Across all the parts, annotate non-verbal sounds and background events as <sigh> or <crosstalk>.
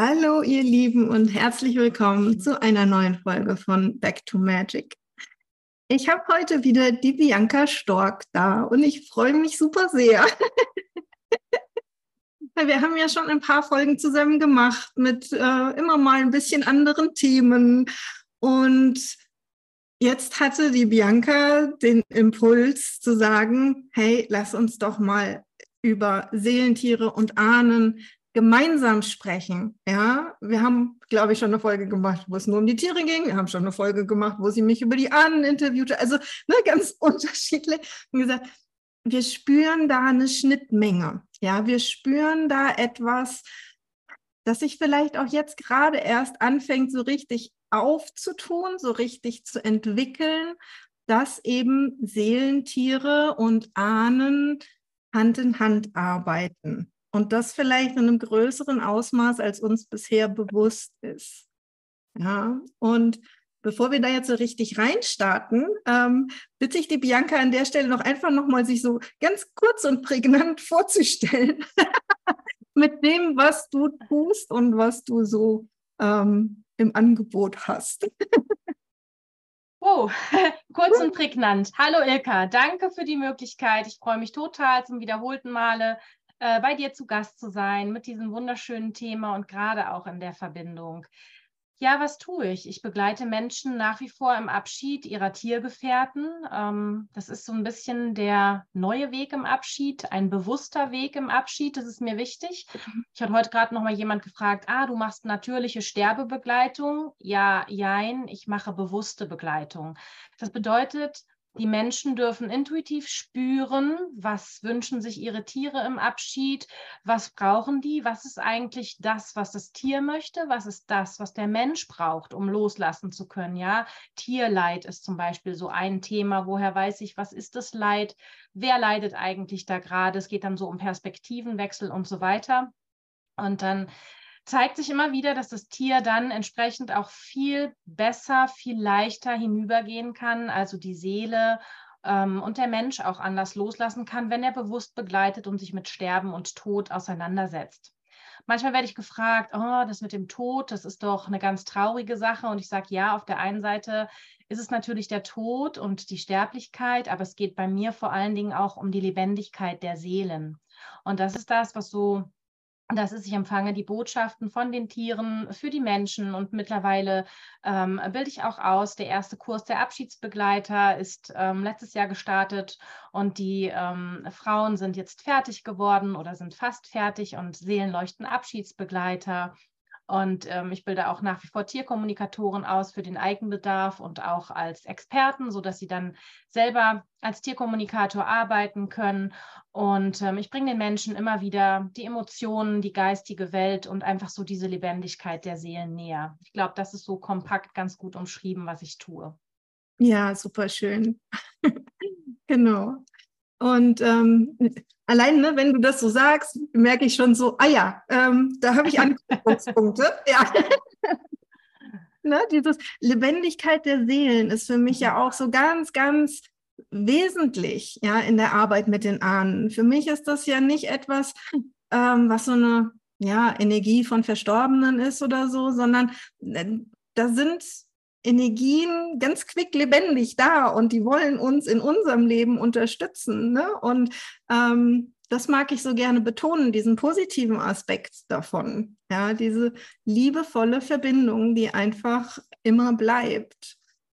Hallo ihr Lieben und herzlich willkommen zu einer neuen Folge von Back to Magic. Ich habe heute wieder die Bianca Stork da und ich freue mich super sehr. <laughs> Wir haben ja schon ein paar Folgen zusammen gemacht mit äh, immer mal ein bisschen anderen Themen und jetzt hatte die Bianca den Impuls zu sagen, hey, lass uns doch mal über Seelentiere und Ahnen gemeinsam sprechen. Ja, wir haben, glaube ich, schon eine Folge gemacht, wo es nur um die Tiere ging. Wir haben schon eine Folge gemacht, wo sie mich über die Ahnen interviewte. Also ne, ganz <laughs> unterschiedlich. Und gesagt, wir spüren da eine Schnittmenge. Ja, wir spüren da etwas, das sich vielleicht auch jetzt gerade erst anfängt, so richtig aufzutun, so richtig zu entwickeln, dass eben Seelentiere und Ahnen Hand in Hand arbeiten. Und das vielleicht in einem größeren Ausmaß, als uns bisher bewusst ist. Ja, und bevor wir da jetzt so richtig reinstarten, ähm, bitte ich die Bianca an der Stelle noch einfach nochmal sich so ganz kurz und prägnant vorzustellen <laughs> mit dem, was du tust und was du so ähm, im Angebot hast. <laughs> Oh, <laughs> kurz und prägnant. Hallo Ilka, danke für die Möglichkeit. Ich freue mich total zum wiederholten Male äh, bei dir zu Gast zu sein mit diesem wunderschönen Thema und gerade auch in der Verbindung. Ja, was tue ich? Ich begleite Menschen nach wie vor im Abschied ihrer Tiergefährten. Ähm, das ist so ein bisschen der neue Weg im Abschied, ein bewusster Weg im Abschied. Das ist mir wichtig. Ich hatte heute gerade noch mal jemand gefragt: Ah, du machst natürliche Sterbebegleitung? Ja, jein. Ich mache bewusste Begleitung. Das bedeutet, die Menschen dürfen intuitiv spüren, was wünschen sich ihre Tiere im Abschied, was brauchen die, was ist eigentlich das, was das Tier möchte, was ist das, was der Mensch braucht, um loslassen zu können. Ja, Tierleid ist zum Beispiel so ein Thema. Woher weiß ich, was ist das Leid? Wer leidet eigentlich da gerade? Es geht dann so um Perspektivenwechsel und so weiter. Und dann zeigt sich immer wieder, dass das Tier dann entsprechend auch viel besser, viel leichter hinübergehen kann, also die Seele ähm, und der Mensch auch anders loslassen kann, wenn er bewusst begleitet und sich mit Sterben und Tod auseinandersetzt. Manchmal werde ich gefragt, oh, das mit dem Tod, das ist doch eine ganz traurige Sache. Und ich sage, ja, auf der einen Seite ist es natürlich der Tod und die Sterblichkeit, aber es geht bei mir vor allen Dingen auch um die Lebendigkeit der Seelen. Und das ist das, was so das ist, ich empfange die Botschaften von den Tieren für die Menschen und mittlerweile ähm, bilde ich auch aus. Der erste Kurs der Abschiedsbegleiter ist ähm, letztes Jahr gestartet und die ähm, Frauen sind jetzt fertig geworden oder sind fast fertig und Seelenleuchten Abschiedsbegleiter und ähm, ich bilde auch nach wie vor Tierkommunikatoren aus für den Eigenbedarf und auch als Experten, sodass sie dann selber als Tierkommunikator arbeiten können. Und ähm, ich bringe den Menschen immer wieder die Emotionen, die geistige Welt und einfach so diese Lebendigkeit der Seelen näher. Ich glaube, das ist so kompakt ganz gut umschrieben, was ich tue. Ja, super schön. <laughs> genau. Und ähm, allein, ne, wenn du das so sagst, merke ich schon so, ah ja, ähm, da habe ich Anknüpfungspunkte. <laughs> ja. ne, dieses Lebendigkeit der Seelen ist für mich ja auch so ganz, ganz wesentlich ja, in der Arbeit mit den Ahnen. Für mich ist das ja nicht etwas, ähm, was so eine ja, Energie von Verstorbenen ist oder so, sondern äh, da sind Energien ganz quick lebendig da und die wollen uns in unserem Leben unterstützen. Ne? Und ähm, das mag ich so gerne betonen, diesen positiven Aspekt davon. Ja, diese liebevolle Verbindung, die einfach immer bleibt.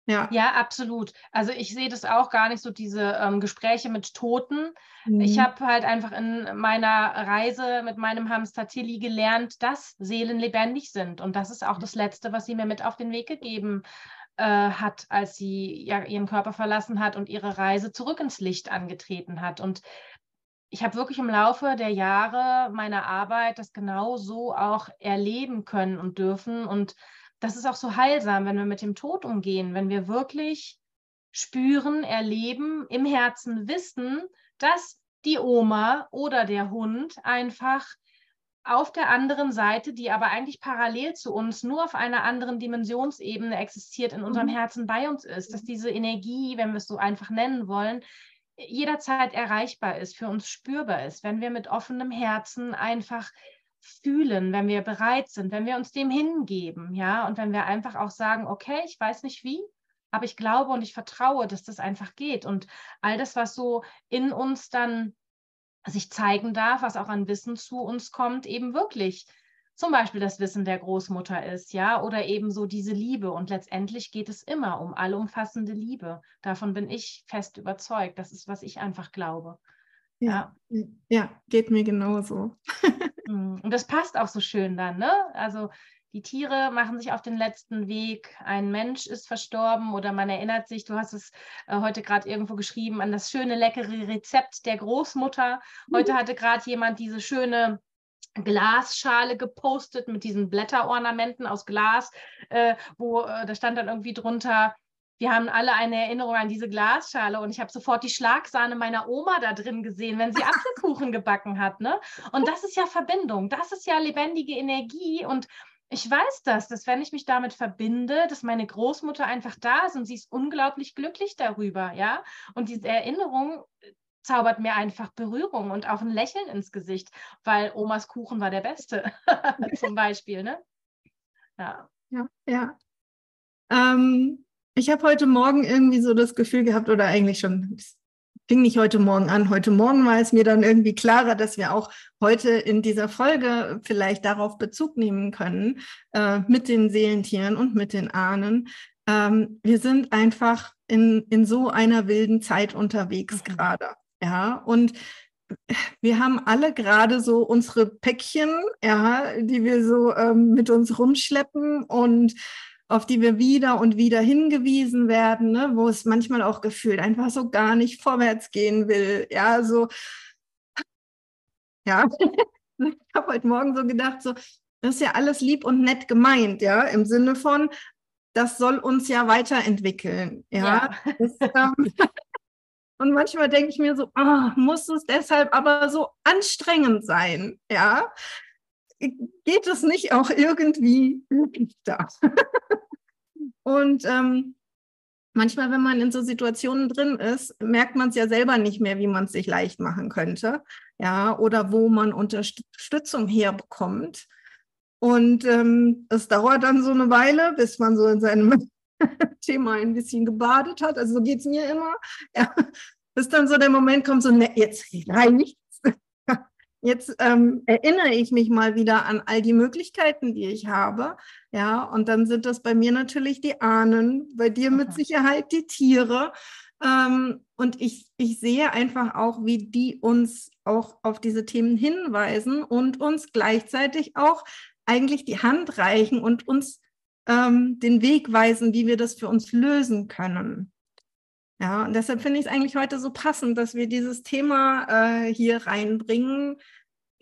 Ja. ja, absolut. Also ich sehe das auch gar nicht so, diese ähm, Gespräche mit Toten. Mhm. Ich habe halt einfach in meiner Reise mit meinem Hamster Tilly gelernt, dass Seelen lebendig sind. Und das ist auch das Letzte, was sie mir mit auf den Weg gegeben äh, hat, als sie ja, ihren Körper verlassen hat und ihre Reise zurück ins Licht angetreten hat. Und ich habe wirklich im Laufe der Jahre meiner Arbeit das genau so auch erleben können und dürfen. Und das ist auch so heilsam, wenn wir mit dem Tod umgehen, wenn wir wirklich spüren, erleben, im Herzen wissen, dass die Oma oder der Hund einfach auf der anderen Seite, die aber eigentlich parallel zu uns, nur auf einer anderen Dimensionsebene existiert, in unserem mhm. Herzen bei uns ist, dass diese Energie, wenn wir es so einfach nennen wollen, jederzeit erreichbar ist, für uns spürbar ist, wenn wir mit offenem Herzen einfach fühlen, wenn wir bereit sind, wenn wir uns dem hingeben, ja, und wenn wir einfach auch sagen, okay, ich weiß nicht wie, aber ich glaube und ich vertraue, dass das einfach geht. Und all das, was so in uns dann sich zeigen darf, was auch an Wissen zu uns kommt, eben wirklich zum Beispiel das Wissen der Großmutter ist, ja, oder eben so diese Liebe. Und letztendlich geht es immer um allumfassende Liebe. Davon bin ich fest überzeugt. Das ist, was ich einfach glaube. Ja, ja, geht mir genauso. <laughs> Hm, und das passt auch so schön dann, ne? Also die Tiere machen sich auf den letzten Weg, ein Mensch ist verstorben oder man erinnert sich, du hast es äh, heute gerade irgendwo geschrieben, an das schöne, leckere Rezept der Großmutter. Heute mhm. hatte gerade jemand diese schöne Glasschale gepostet mit diesen Blätterornamenten aus Glas, äh, wo äh, da stand dann irgendwie drunter, wir haben alle eine Erinnerung an diese Glasschale und ich habe sofort die Schlagsahne meiner Oma da drin gesehen, wenn sie <laughs> Apfelkuchen gebacken hat. Ne? Und das ist ja Verbindung, das ist ja lebendige Energie und ich weiß das, dass wenn ich mich damit verbinde, dass meine Großmutter einfach da ist und sie ist unglaublich glücklich darüber, ja. Und diese Erinnerung zaubert mir einfach Berührung und auch ein Lächeln ins Gesicht, weil Omas Kuchen war der beste, <laughs> zum Beispiel, ne? Ja. Ja, ja. Ähm, ich habe heute Morgen irgendwie so das Gefühl gehabt, oder eigentlich schon, es fing nicht heute Morgen an, heute Morgen war es mir dann irgendwie klarer, dass wir auch heute in dieser Folge vielleicht darauf Bezug nehmen können, äh, mit den Seelentieren und mit den Ahnen. Ähm, wir sind einfach in, in so einer wilden Zeit unterwegs mhm. gerade. Ja, und wir haben alle gerade so unsere Päckchen, ja, die wir so ähm, mit uns rumschleppen und auf die wir wieder und wieder hingewiesen werden, ne, wo es manchmal auch gefühlt einfach so gar nicht vorwärts gehen will. Ja, so, ja, <laughs> ich habe heute Morgen so gedacht, so, das ist ja alles lieb und nett gemeint, ja, im Sinne von, das soll uns ja weiterentwickeln. Ja, ja. Das, ähm, <laughs> und manchmal denke ich mir so, oh, muss es deshalb aber so anstrengend sein? Ja, geht es nicht auch irgendwie da? <laughs> und ähm, manchmal, wenn man in so Situationen drin ist, merkt man es ja selber nicht mehr, wie man es sich leicht machen könnte. Ja, oder wo man Unterstützung herbekommt. Und ähm, es dauert dann so eine Weile, bis man so in seinem <laughs> Thema ein bisschen gebadet hat. Also so geht es mir immer. Ja, bis dann so der Moment kommt, so, ne, jetzt reicht's. Jetzt ähm, erinnere ich mich mal wieder an all die Möglichkeiten, die ich habe. Ja, und dann sind das bei mir natürlich die Ahnen, bei dir mit Sicherheit die Tiere. Ähm, und ich, ich sehe einfach auch, wie die uns auch auf diese Themen hinweisen und uns gleichzeitig auch eigentlich die Hand reichen und uns ähm, den Weg weisen, wie wir das für uns lösen können. Ja, und deshalb finde ich es eigentlich heute so passend, dass wir dieses Thema äh, hier reinbringen,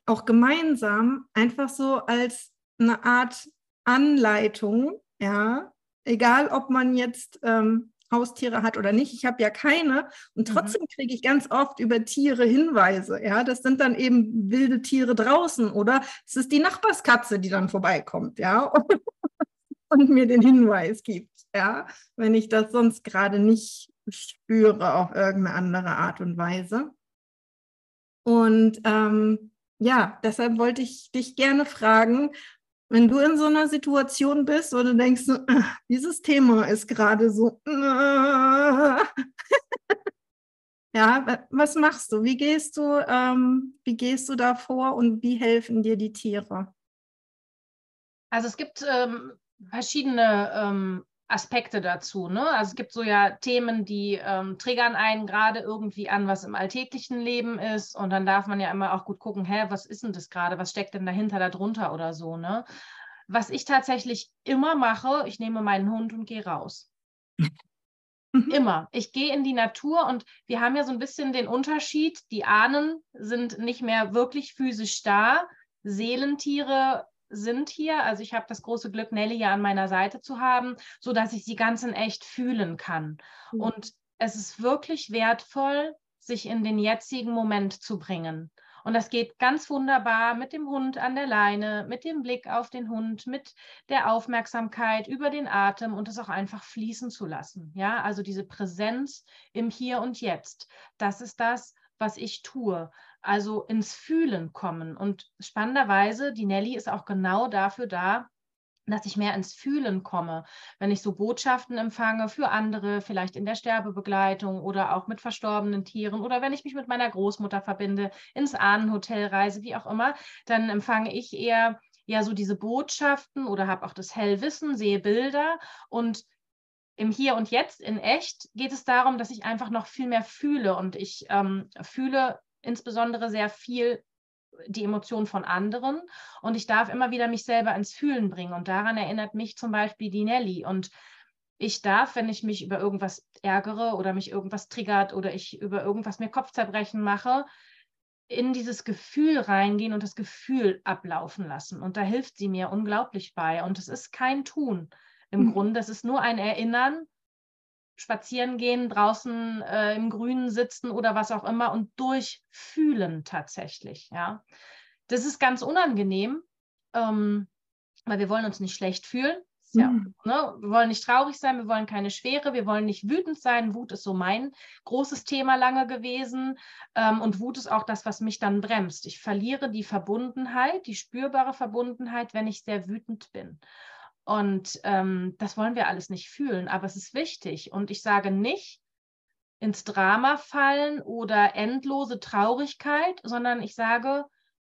auch gemeinsam, einfach so als eine Art Anleitung, ja, egal ob man jetzt ähm, Haustiere hat oder nicht. Ich habe ja keine und mhm. trotzdem mhm. kriege ich ganz oft über Tiere Hinweise. Ja, das sind dann eben wilde Tiere draußen oder es ist die Nachbarskatze, die dann vorbeikommt. Ja, <laughs> und mir den Hinweis gibt, ja, wenn ich das sonst gerade nicht spüre auf irgendeine andere Art und Weise. Und ähm, ja, deshalb wollte ich dich gerne fragen, wenn du in so einer Situation bist, wo du denkst, äh, dieses Thema ist gerade so, äh, <laughs> ja, was machst du? Wie gehst du, ähm, wie gehst du da vor und wie helfen dir die Tiere? Also es gibt ähm, verschiedene ähm, Aspekte dazu. Ne? Also es gibt so ja Themen, die ähm, triggern einen gerade irgendwie an, was im alltäglichen Leben ist. Und dann darf man ja immer auch gut gucken, hä, was ist denn das gerade? Was steckt denn dahinter, darunter oder so, ne? Was ich tatsächlich immer mache, ich nehme meinen Hund und gehe raus. Mhm. Immer. Ich gehe in die Natur und wir haben ja so ein bisschen den Unterschied. Die Ahnen sind nicht mehr wirklich physisch da. Seelentiere sind hier. Also ich habe das große Glück, Nelly ja an meiner Seite zu haben, sodass ich sie ganz in echt fühlen kann. Mhm. Und es ist wirklich wertvoll, sich in den jetzigen Moment zu bringen. Und das geht ganz wunderbar mit dem Hund an der Leine, mit dem Blick auf den Hund, mit der Aufmerksamkeit über den Atem und es auch einfach fließen zu lassen. Ja, also diese Präsenz im Hier und Jetzt. Das ist das, was ich tue. Also ins Fühlen kommen. Und spannenderweise, die Nelly ist auch genau dafür da, dass ich mehr ins Fühlen komme, wenn ich so Botschaften empfange für andere, vielleicht in der Sterbebegleitung oder auch mit verstorbenen Tieren oder wenn ich mich mit meiner Großmutter verbinde, ins Ahnenhotel reise, wie auch immer, dann empfange ich eher ja so diese Botschaften oder habe auch das Hellwissen, sehe Bilder. Und im Hier und Jetzt in echt geht es darum, dass ich einfach noch viel mehr fühle. Und ich ähm, fühle insbesondere sehr viel die Emotionen von anderen und ich darf immer wieder mich selber ins Fühlen bringen. Und daran erinnert mich zum Beispiel die Nelly. Und ich darf, wenn ich mich über irgendwas ärgere oder mich irgendwas triggert oder ich über irgendwas mir Kopfzerbrechen mache, in dieses Gefühl reingehen und das Gefühl ablaufen lassen. Und da hilft sie mir unglaublich bei. Und es ist kein Tun im mhm. Grunde, es ist nur ein Erinnern spazieren gehen, draußen äh, im Grünen sitzen oder was auch immer und durchfühlen tatsächlich. Ja, das ist ganz unangenehm, ähm, weil wir wollen uns nicht schlecht fühlen. Ja, mhm. ne? Wir wollen nicht traurig sein, wir wollen keine Schwere, wir wollen nicht wütend sein. Wut ist so mein großes Thema lange gewesen. Ähm, und Wut ist auch das, was mich dann bremst. Ich verliere die Verbundenheit, die spürbare Verbundenheit, wenn ich sehr wütend bin. Und ähm, das wollen wir alles nicht fühlen, aber es ist wichtig. Und ich sage nicht ins Drama fallen oder endlose Traurigkeit, sondern ich sage,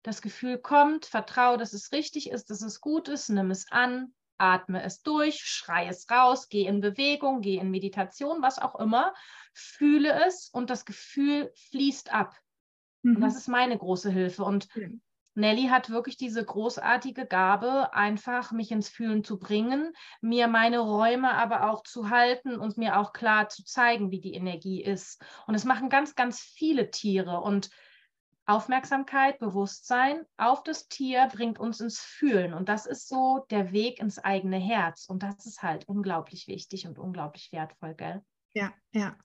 das Gefühl kommt, vertraue, dass es richtig ist, dass es gut ist, nimm es an, atme es durch, schrei es raus, geh in Bewegung, geh in Meditation, was auch immer, fühle es und das Gefühl fließt ab. Mhm. Das ist meine große Hilfe. Und Nelly hat wirklich diese großartige Gabe, einfach mich ins Fühlen zu bringen, mir meine Räume aber auch zu halten und mir auch klar zu zeigen, wie die Energie ist. Und es machen ganz, ganz viele Tiere. Und Aufmerksamkeit, Bewusstsein auf das Tier bringt uns ins Fühlen. Und das ist so der Weg ins eigene Herz. Und das ist halt unglaublich wichtig und unglaublich wertvoll, gell? Ja, ja.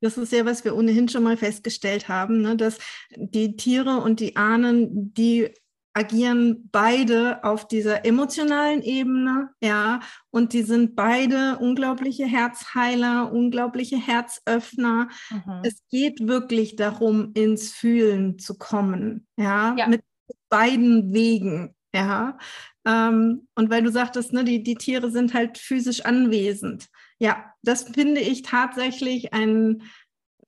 Das ist ja, was wir ohnehin schon mal festgestellt haben, ne? dass die Tiere und die Ahnen, die agieren beide auf dieser emotionalen Ebene, ja, und die sind beide unglaubliche Herzheiler, unglaubliche Herzöffner. Mhm. Es geht wirklich darum, ins Fühlen zu kommen, ja, ja. mit beiden Wegen, ja. Ähm, und weil du sagtest, ne, die, die Tiere sind halt physisch anwesend. Ja, das finde ich tatsächlich ein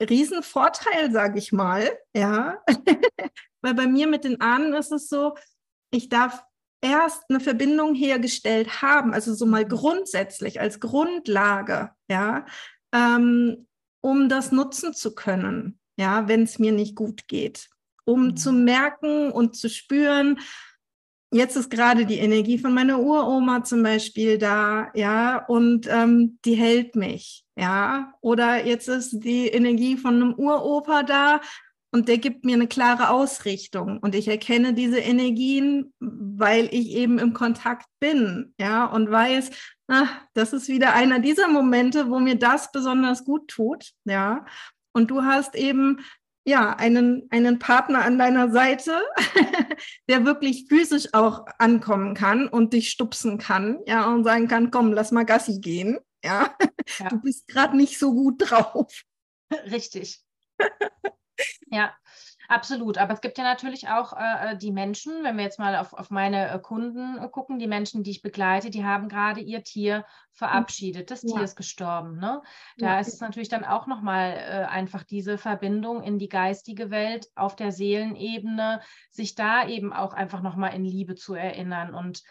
Riesenvorteil, sage ich mal. Ja, <laughs> weil bei mir mit den Ahnen ist es so, ich darf erst eine Verbindung hergestellt haben, also so mal grundsätzlich als Grundlage, ja, ähm, um das nutzen zu können, ja, wenn es mir nicht gut geht, um mhm. zu merken und zu spüren, jetzt ist gerade die Energie von meiner Uroma zum Beispiel da, ja, und ähm, die hält mich, ja. Oder jetzt ist die Energie von einem Uropa da und der gibt mir eine klare Ausrichtung und ich erkenne diese Energien, weil ich eben im Kontakt bin, ja, und weiß, ach, das ist wieder einer dieser Momente, wo mir das besonders gut tut, ja. Und du hast eben ja, einen, einen Partner an deiner Seite, <laughs> der wirklich physisch auch ankommen kann und dich stupsen kann, ja, und sagen kann, komm, lass mal Gassi gehen, ja. ja. Du bist gerade nicht so gut drauf. <laughs> Richtig. ja, Absolut, aber es gibt ja natürlich auch äh, äh, die Menschen, wenn wir jetzt mal auf, auf meine äh, Kunden äh, gucken, die Menschen, die ich begleite, die haben gerade ihr Tier verabschiedet. Das ja. Tier ist gestorben. Ne? Da ja. ist es natürlich dann auch nochmal äh, einfach diese Verbindung in die geistige Welt auf der Seelenebene, sich da eben auch einfach nochmal in Liebe zu erinnern. Und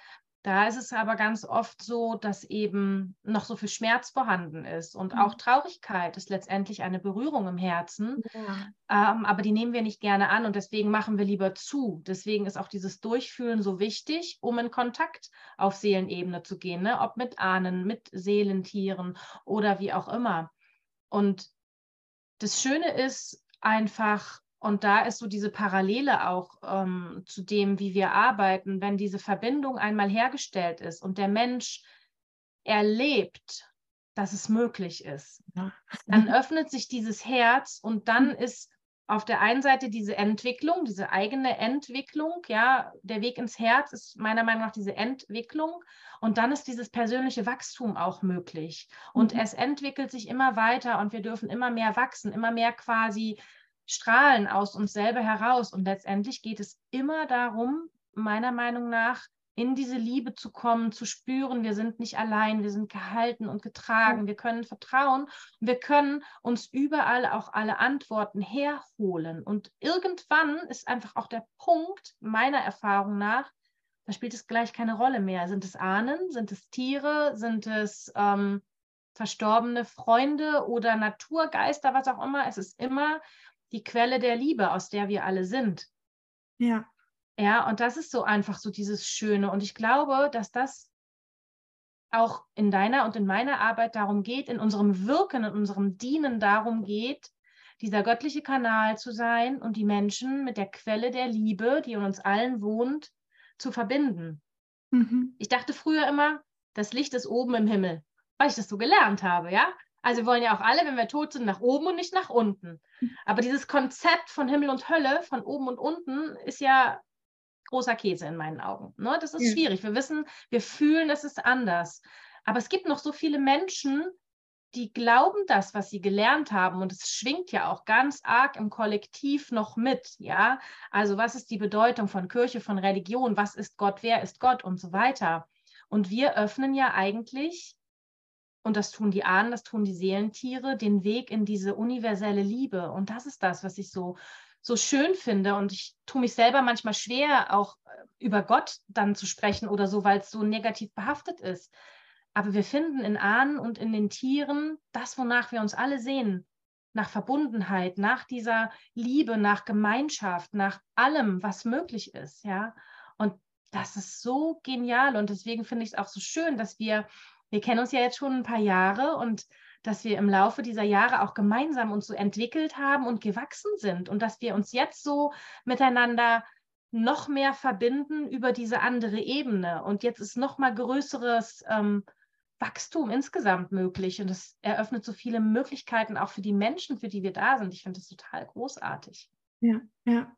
da ist es aber ganz oft so, dass eben noch so viel Schmerz vorhanden ist und mhm. auch Traurigkeit ist letztendlich eine Berührung im Herzen. Ja. Ähm, aber die nehmen wir nicht gerne an und deswegen machen wir lieber zu. Deswegen ist auch dieses Durchfühlen so wichtig, um in Kontakt auf Seelenebene zu gehen, ne? ob mit Ahnen, mit Seelentieren oder wie auch immer. Und das Schöne ist einfach, und da ist so diese Parallele auch ähm, zu dem, wie wir arbeiten, wenn diese Verbindung einmal hergestellt ist und der Mensch erlebt, dass es möglich ist, ja. dann <laughs> öffnet sich dieses Herz und dann ist auf der einen Seite diese Entwicklung, diese eigene Entwicklung, ja, der Weg ins Herz ist meiner Meinung nach diese Entwicklung und dann ist dieses persönliche Wachstum auch möglich und mhm. es entwickelt sich immer weiter und wir dürfen immer mehr wachsen, immer mehr quasi strahlen aus uns selber heraus. Und letztendlich geht es immer darum, meiner Meinung nach, in diese Liebe zu kommen, zu spüren, wir sind nicht allein, wir sind gehalten und getragen, wir können vertrauen und wir können uns überall auch alle Antworten herholen. Und irgendwann ist einfach auch der Punkt, meiner Erfahrung nach, da spielt es gleich keine Rolle mehr. Sind es Ahnen, sind es Tiere, sind es ähm, verstorbene Freunde oder Naturgeister, was auch immer. Es ist immer die Quelle der Liebe, aus der wir alle sind. Ja. Ja, und das ist so einfach so dieses Schöne. Und ich glaube, dass das auch in deiner und in meiner Arbeit darum geht, in unserem Wirken, in unserem Dienen darum geht, dieser göttliche Kanal zu sein und die Menschen mit der Quelle der Liebe, die in uns allen wohnt, zu verbinden. Mhm. Ich dachte früher immer, das Licht ist oben im Himmel, weil ich das so gelernt habe, ja. Also wir wollen ja auch alle, wenn wir tot sind, nach oben und nicht nach unten. Aber dieses Konzept von Himmel und Hölle, von oben und unten, ist ja großer Käse in meinen Augen. Ne? Das ist ja. schwierig. Wir wissen, wir fühlen, es ist anders. Aber es gibt noch so viele Menschen, die glauben das, was sie gelernt haben. Und es schwingt ja auch ganz arg im Kollektiv noch mit. Ja, also was ist die Bedeutung von Kirche, von Religion? Was ist Gott? Wer ist Gott? Und so weiter. Und wir öffnen ja eigentlich, und das tun die Ahnen, das tun die Seelentiere, den Weg in diese universelle Liebe. Und das ist das, was ich so so schön finde. Und ich tue mich selber manchmal schwer, auch äh, über Gott dann zu sprechen oder so, weil es so negativ behaftet ist. Aber wir finden in Ahnen und in den Tieren das, wonach wir uns alle sehen. Nach Verbundenheit, nach dieser Liebe, nach Gemeinschaft, nach allem, was möglich ist. Ja. Und das ist so genial. Und deswegen finde ich es auch so schön, dass wir, wir kennen uns ja jetzt schon ein paar Jahre und dass wir im Laufe dieser Jahre auch gemeinsam uns so entwickelt haben und gewachsen sind und dass wir uns jetzt so miteinander noch mehr verbinden über diese andere Ebene. Und jetzt ist noch mal größeres ähm, Wachstum insgesamt möglich und es eröffnet so viele Möglichkeiten auch für die Menschen, für die wir da sind. Ich finde das total großartig. Ja, ja.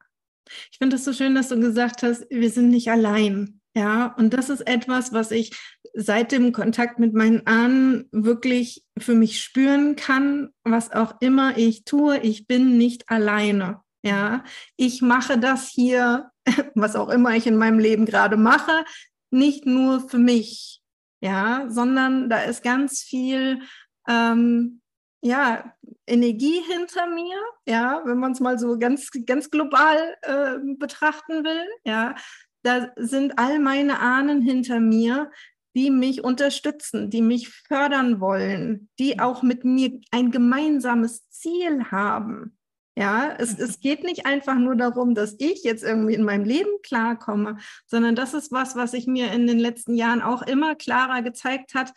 Ich finde es so schön, dass du gesagt hast, wir sind nicht allein. Ja, und das ist etwas, was ich seit dem Kontakt mit meinen Ahnen wirklich für mich spüren kann, was auch immer ich tue, ich bin nicht alleine. Ja, ich mache das hier, <laughs> was auch immer ich in meinem Leben gerade mache, nicht nur für mich, ja, sondern da ist ganz viel ähm, ja, Energie hinter mir, ja, wenn man es mal so ganz, ganz global äh, betrachten will, ja, da sind all meine Ahnen hinter mir, die mich unterstützen, die mich fördern wollen, die mhm. auch mit mir ein gemeinsames Ziel haben. Ja, es, es mhm. geht nicht einfach nur darum, dass ich jetzt irgendwie in meinem Leben klarkomme, sondern das ist was, was sich mir in den letzten Jahren auch immer klarer gezeigt hat.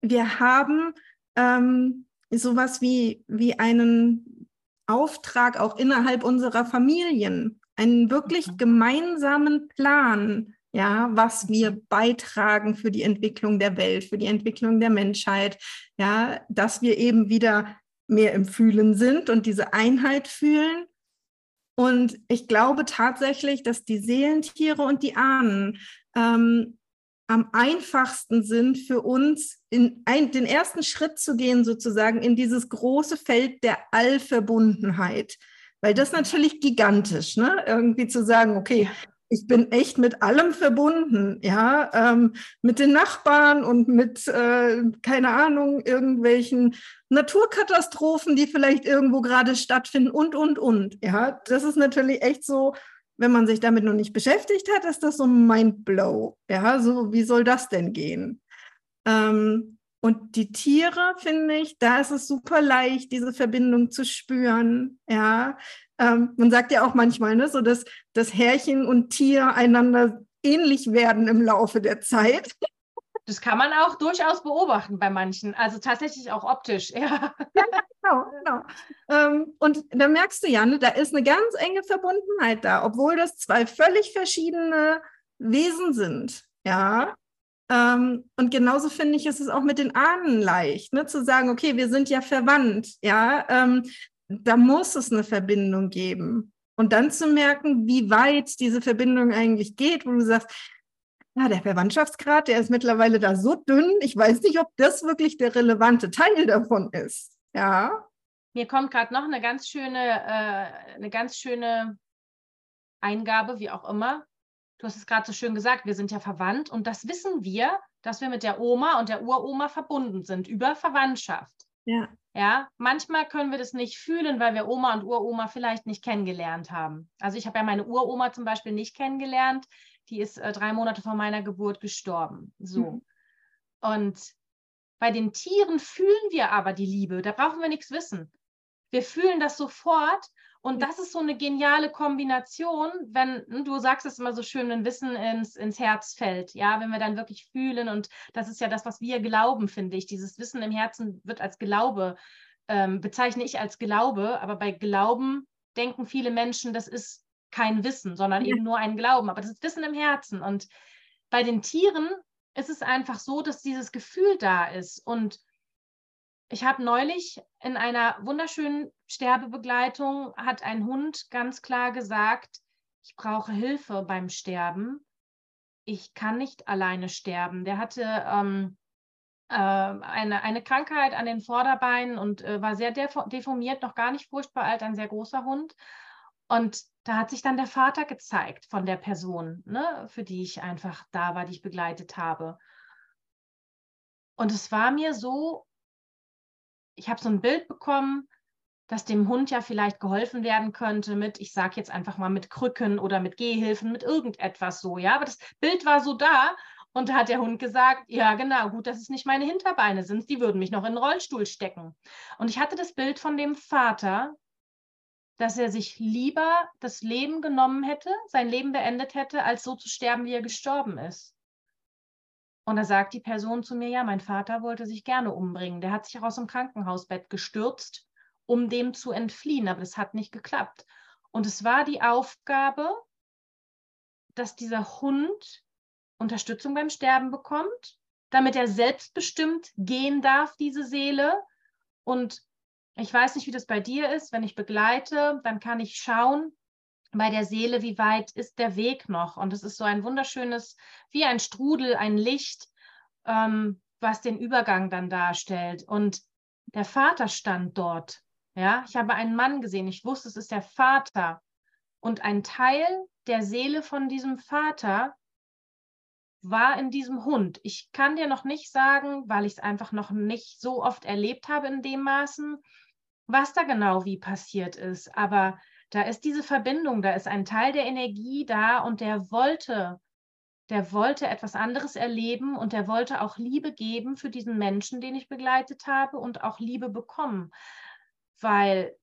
Wir haben ähm, sowas wie, wie einen Auftrag auch innerhalb unserer Familien einen wirklich mhm. gemeinsamen Plan, ja, was wir beitragen für die Entwicklung der Welt, für die Entwicklung der Menschheit, ja, dass wir eben wieder mehr im Fühlen sind und diese Einheit fühlen. Und ich glaube tatsächlich, dass die Seelentiere und die Ahnen ähm, am einfachsten sind für uns, in ein, den ersten Schritt zu gehen, sozusagen in dieses große Feld der Allverbundenheit. Weil das natürlich gigantisch, ne? Irgendwie zu sagen, okay, ich bin echt mit allem verbunden, ja, ähm, mit den Nachbarn und mit, äh, keine Ahnung, irgendwelchen Naturkatastrophen, die vielleicht irgendwo gerade stattfinden und, und, und, ja. Das ist natürlich echt so, wenn man sich damit noch nicht beschäftigt hat, ist das so ein Mindblow, ja, so, wie soll das denn gehen? Ähm, und die Tiere, finde ich, da ist es super leicht, diese Verbindung zu spüren. Ja, ähm, man sagt ja auch manchmal, ne, so dass das Härchen und Tier einander ähnlich werden im Laufe der Zeit. Das kann man auch durchaus beobachten bei manchen, also tatsächlich auch optisch. <laughs> Ja, ja genau. genau. Ähm, und da merkst du ja, ne, da ist eine ganz enge Verbundenheit da, obwohl das zwei völlig verschiedene Wesen sind. Ja, ähm, und genauso finde ich, ist es auch mit den Ahnen leicht, ne, zu sagen, okay, wir sind ja verwandt, ja, ähm, da muss es eine Verbindung geben. Und dann zu merken, wie weit diese Verbindung eigentlich geht, wo du sagst, ja, der Verwandtschaftsgrad, der ist mittlerweile da so dünn, ich weiß nicht, ob das wirklich der relevante Teil davon ist. Ja. Mir kommt gerade noch eine ganz schöne, äh, eine ganz schöne Eingabe, wie auch immer. Du hast es gerade so schön gesagt, wir sind ja verwandt und das wissen wir, dass wir mit der Oma und der Uroma verbunden sind über Verwandtschaft. Ja. Ja, manchmal können wir das nicht fühlen, weil wir Oma und Uroma vielleicht nicht kennengelernt haben. Also ich habe ja meine Uroma zum Beispiel nicht kennengelernt. Die ist äh, drei Monate vor meiner Geburt gestorben. So. Mhm. Und bei den Tieren fühlen wir aber die Liebe. Da brauchen wir nichts wissen. Wir fühlen das sofort und das ist so eine geniale Kombination, wenn hm, du sagst es immer so schön, wenn Wissen ins, ins Herz fällt. Ja, wenn wir dann wirklich fühlen und das ist ja das, was wir glauben, finde ich. Dieses Wissen im Herzen wird als Glaube, ähm, bezeichne ich als Glaube, aber bei Glauben denken viele Menschen, das ist kein Wissen, sondern eben nur ein Glauben. Aber das ist Wissen im Herzen. Und bei den Tieren ist es einfach so, dass dieses Gefühl da ist und ich habe neulich in einer wunderschönen Sterbebegleitung hat ein Hund ganz klar gesagt, ich brauche Hilfe beim Sterben. Ich kann nicht alleine sterben. Der hatte ähm, äh, eine, eine Krankheit an den Vorderbeinen und äh, war sehr deformiert, noch gar nicht furchtbar alt, ein sehr großer Hund. Und da hat sich dann der Vater gezeigt von der Person, ne, für die ich einfach da war, die ich begleitet habe. Und es war mir so ich habe so ein Bild bekommen, dass dem Hund ja vielleicht geholfen werden könnte mit, ich sage jetzt einfach mal mit Krücken oder mit Gehhilfen, mit irgendetwas so, ja. Aber das Bild war so da und da hat der Hund gesagt, ja genau, gut, dass es nicht meine Hinterbeine sind, die würden mich noch in den Rollstuhl stecken. Und ich hatte das Bild von dem Vater, dass er sich lieber das Leben genommen hätte, sein Leben beendet hätte, als so zu sterben, wie er gestorben ist. Und da sagt die Person zu mir, ja, mein Vater wollte sich gerne umbringen. Der hat sich auch aus dem Krankenhausbett gestürzt, um dem zu entfliehen, aber das hat nicht geklappt. Und es war die Aufgabe, dass dieser Hund Unterstützung beim Sterben bekommt, damit er selbstbestimmt gehen darf, diese Seele. Und ich weiß nicht, wie das bei dir ist. Wenn ich begleite, dann kann ich schauen, bei der Seele, wie weit ist der Weg noch? Und es ist so ein wunderschönes, wie ein Strudel, ein Licht, ähm, was den Übergang dann darstellt. Und der Vater stand dort. Ja, ich habe einen Mann gesehen. Ich wusste, es ist der Vater. Und ein Teil der Seele von diesem Vater war in diesem Hund. Ich kann dir noch nicht sagen, weil ich es einfach noch nicht so oft erlebt habe in dem Maßen, was da genau wie passiert ist. Aber da ist diese Verbindung, da ist ein Teil der Energie da und der wollte, der wollte etwas anderes erleben und der wollte auch Liebe geben für diesen Menschen, den ich begleitet habe und auch Liebe bekommen, weil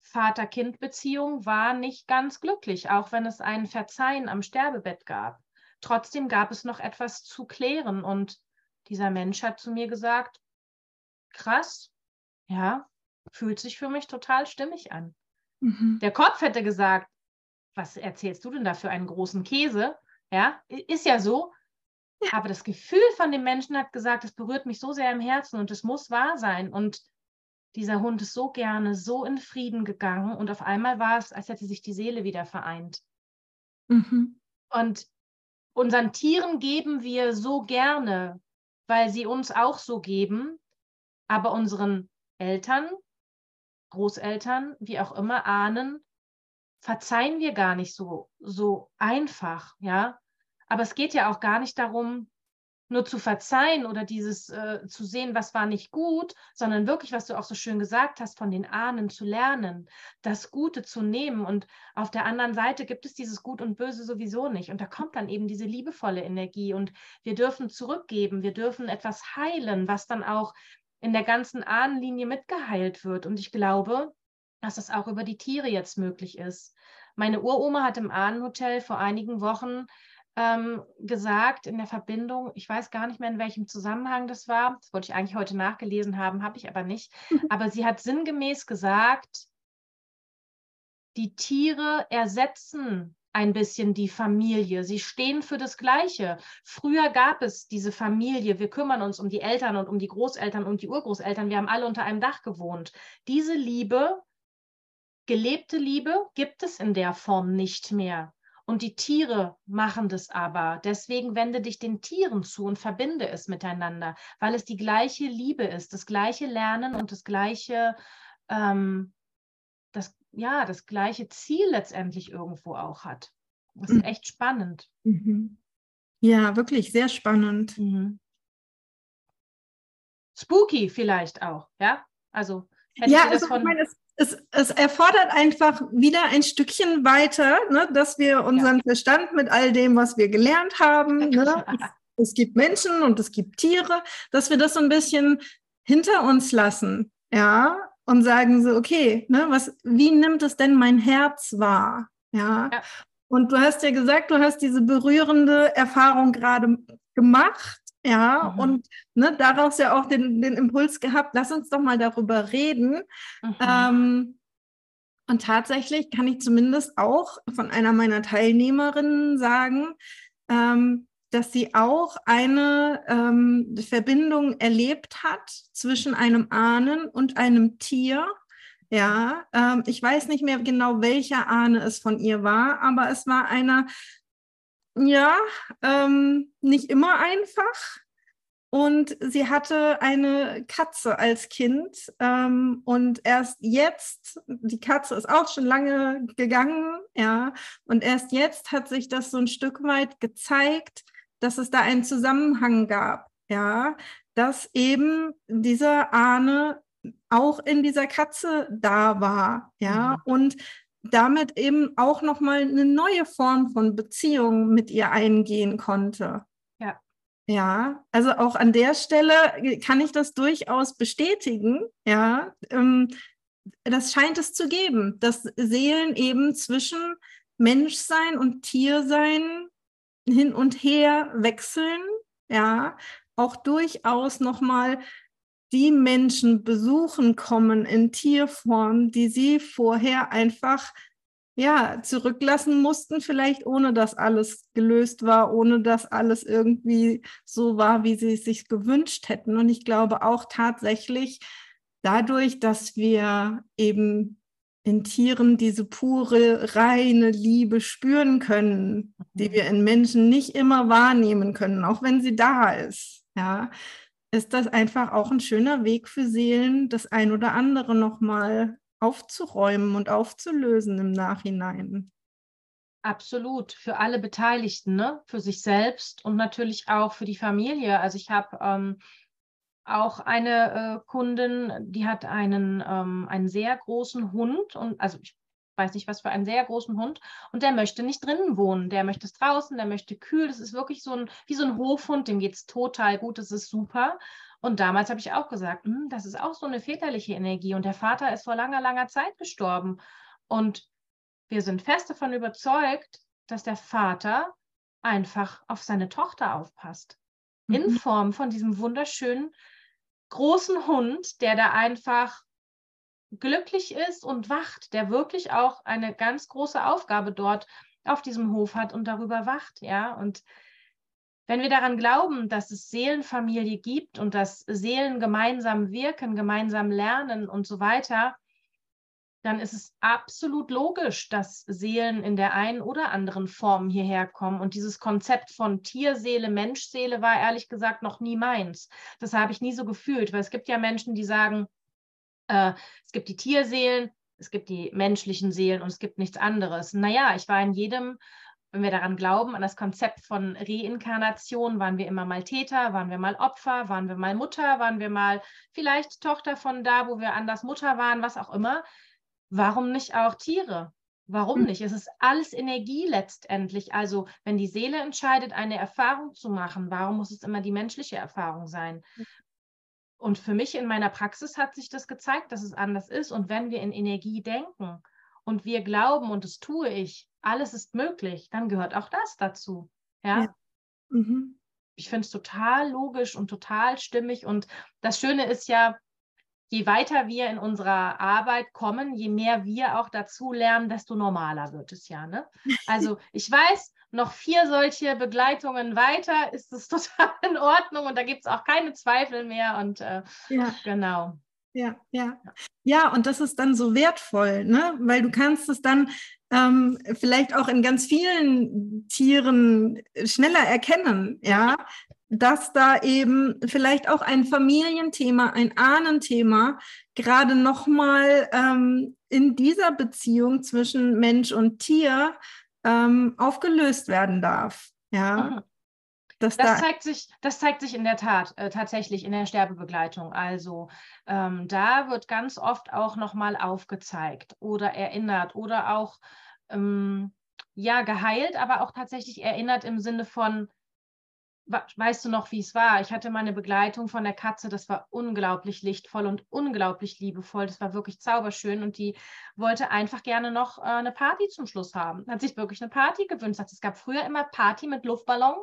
Vater-Kind-Beziehung war nicht ganz glücklich, auch wenn es ein Verzeihen am Sterbebett gab. Trotzdem gab es noch etwas zu klären und dieser Mensch hat zu mir gesagt, krass, ja, fühlt sich für mich total stimmig an. Mhm. Der Kopf hätte gesagt, was erzählst du denn da für einen großen Käse? Ja, ist ja so. Ja. Aber das Gefühl von dem Menschen hat gesagt, es berührt mich so sehr im Herzen und es muss wahr sein. Und dieser Hund ist so gerne, so in Frieden gegangen und auf einmal war es, als hätte sich die Seele wieder vereint. Mhm. Und unseren Tieren geben wir so gerne, weil sie uns auch so geben, aber unseren Eltern Großeltern, wie auch immer, Ahnen, verzeihen wir gar nicht so, so einfach, ja. Aber es geht ja auch gar nicht darum, nur zu verzeihen oder dieses äh, zu sehen, was war nicht gut, sondern wirklich, was du auch so schön gesagt hast, von den Ahnen zu lernen, das Gute zu nehmen. Und auf der anderen Seite gibt es dieses Gut und Böse sowieso nicht. Und da kommt dann eben diese liebevolle Energie. Und wir dürfen zurückgeben, wir dürfen etwas heilen, was dann auch in der ganzen Ahnenlinie mitgeheilt wird. Und ich glaube, dass das auch über die Tiere jetzt möglich ist. Meine Uroma hat im Ahnenhotel vor einigen Wochen ähm, gesagt in der Verbindung, ich weiß gar nicht mehr, in welchem Zusammenhang das war, das wollte ich eigentlich heute nachgelesen haben, habe ich aber nicht, <laughs> aber sie hat sinngemäß gesagt, die Tiere ersetzen ein bisschen die Familie. Sie stehen für das Gleiche. Früher gab es diese Familie. Wir kümmern uns um die Eltern und um die Großeltern und die Urgroßeltern. Wir haben alle unter einem Dach gewohnt. Diese Liebe, gelebte Liebe, gibt es in der Form nicht mehr. Und die Tiere machen das aber. Deswegen wende dich den Tieren zu und verbinde es miteinander, weil es die gleiche Liebe ist, das gleiche Lernen und das gleiche ähm, ja, das gleiche Ziel letztendlich irgendwo auch hat. Das ist mhm. echt spannend. Mhm. Ja, wirklich sehr spannend. Mhm. Spooky vielleicht auch, ja? Also, ja, also ich meine, es, es, es, erfordert einfach wieder ein Stückchen weiter, ne, dass wir unseren ja. Verstand mit all dem, was wir gelernt haben, ne, es gibt Menschen und es gibt Tiere, dass wir das so ein bisschen hinter uns lassen, ja, und sagen so, okay, ne, was, wie nimmt es denn mein Herz wahr? Ja? ja. Und du hast ja gesagt, du hast diese berührende Erfahrung gerade gemacht, ja, mhm. und ne, daraus ja auch den, den Impuls gehabt, lass uns doch mal darüber reden. Mhm. Ähm, und tatsächlich kann ich zumindest auch von einer meiner Teilnehmerinnen sagen, ähm, dass sie auch eine ähm, Verbindung erlebt hat zwischen einem Ahnen und einem Tier. Ja, ähm, ich weiß nicht mehr genau, welcher Ahne es von ihr war, aber es war einer, ja, ähm, nicht immer einfach. Und sie hatte eine Katze als Kind. Ähm, und erst jetzt, die Katze ist auch schon lange gegangen, ja. Und erst jetzt hat sich das so ein Stück weit gezeigt, dass es da einen Zusammenhang gab, ja, dass eben dieser Ahne auch in dieser Katze da war, ja, mhm. und damit eben auch nochmal eine neue Form von Beziehung mit ihr eingehen konnte. Ja. Ja, also auch an der Stelle kann ich das durchaus bestätigen, ja. Ähm, das scheint es zu geben, dass Seelen eben zwischen Menschsein und Tiersein hin und her wechseln, ja, auch durchaus nochmal die Menschen besuchen kommen in Tierform, die sie vorher einfach ja, zurücklassen mussten, vielleicht ohne dass alles gelöst war, ohne dass alles irgendwie so war, wie sie es sich gewünscht hätten. Und ich glaube auch tatsächlich dadurch, dass wir eben in Tieren diese pure, reine Liebe spüren können, die mhm. wir in Menschen nicht immer wahrnehmen können, auch wenn sie da ist. Ja, ist das einfach auch ein schöner Weg für Seelen, das ein oder andere nochmal aufzuräumen und aufzulösen im Nachhinein. Absolut, für alle Beteiligten, ne? für sich selbst und natürlich auch für die Familie. Also ich habe ähm, auch eine äh, Kundin, die hat einen, ähm, einen sehr großen Hund und also ich weiß nicht, was für einen sehr großen Hund. Und der möchte nicht drinnen wohnen, der möchte es draußen, der möchte kühl, das ist wirklich so ein, wie so ein Hofhund, dem geht es total gut, das ist super. Und damals habe ich auch gesagt, hm, das ist auch so eine väterliche Energie. Und der Vater ist vor langer, langer Zeit gestorben. Und wir sind fest davon überzeugt, dass der Vater einfach auf seine Tochter aufpasst. Mhm. In Form von diesem wunderschönen großen Hund, der da einfach glücklich ist und wacht, der wirklich auch eine ganz große Aufgabe dort auf diesem Hof hat und darüber wacht, ja. Und wenn wir daran glauben, dass es Seelenfamilie gibt und dass Seelen gemeinsam wirken, gemeinsam lernen und so weiter, dann ist es absolut logisch, dass Seelen in der einen oder anderen Form hierher kommen. Und dieses Konzept von Tierseele, Menschseele war ehrlich gesagt noch nie meins. Das habe ich nie so gefühlt, weil es gibt ja Menschen, die sagen, äh, es gibt die Tierseelen, es gibt die menschlichen Seelen und es gibt nichts anderes. Naja, ich war in jedem, wenn wir daran glauben, an das Konzept von Reinkarnation, waren wir immer mal Täter, waren wir mal Opfer, waren wir mal Mutter, waren wir mal vielleicht Tochter von da, wo wir anders Mutter waren, was auch immer warum nicht auch Tiere? Warum hm. nicht? Es ist alles Energie letztendlich. Also wenn die Seele entscheidet, eine Erfahrung zu machen, warum muss es immer die menschliche Erfahrung sein? Hm. Und für mich in meiner Praxis hat sich das gezeigt, dass es anders ist. Und wenn wir in Energie denken und wir glauben, und das tue ich, alles ist möglich, dann gehört auch das dazu. Ja. ja. Mhm. Ich finde es total logisch und total stimmig. Und das Schöne ist ja, je weiter wir in unserer Arbeit kommen, je mehr wir auch dazu lernen, desto normaler wird es ja. Ne? Also <laughs> ich weiß, noch vier solche Begleitungen weiter ist es <laughs> total in Ordnung und da gibt es auch keine Zweifel mehr. Und äh, ja. genau. Ja, ja. Ja, und das ist dann so wertvoll, ne? Weil du kannst es dann ähm, vielleicht auch in ganz vielen Tieren schneller erkennen, ja, dass da eben vielleicht auch ein Familienthema, ein Ahnenthema gerade nochmal ähm, in dieser Beziehung zwischen Mensch und Tier ähm, aufgelöst werden darf. Ja. Mhm. Das, das, da zeigt sich, das zeigt sich in der Tat äh, tatsächlich in der Sterbebegleitung. Also ähm, da wird ganz oft auch nochmal aufgezeigt oder erinnert oder auch ähm, ja geheilt, aber auch tatsächlich erinnert im Sinne von, weißt du noch, wie es war? Ich hatte meine Begleitung von der Katze, das war unglaublich lichtvoll und unglaublich liebevoll. Das war wirklich zauberschön und die wollte einfach gerne noch äh, eine Party zum Schluss haben. Hat sich wirklich eine Party gewünscht. Es gab früher immer Party mit Luftballon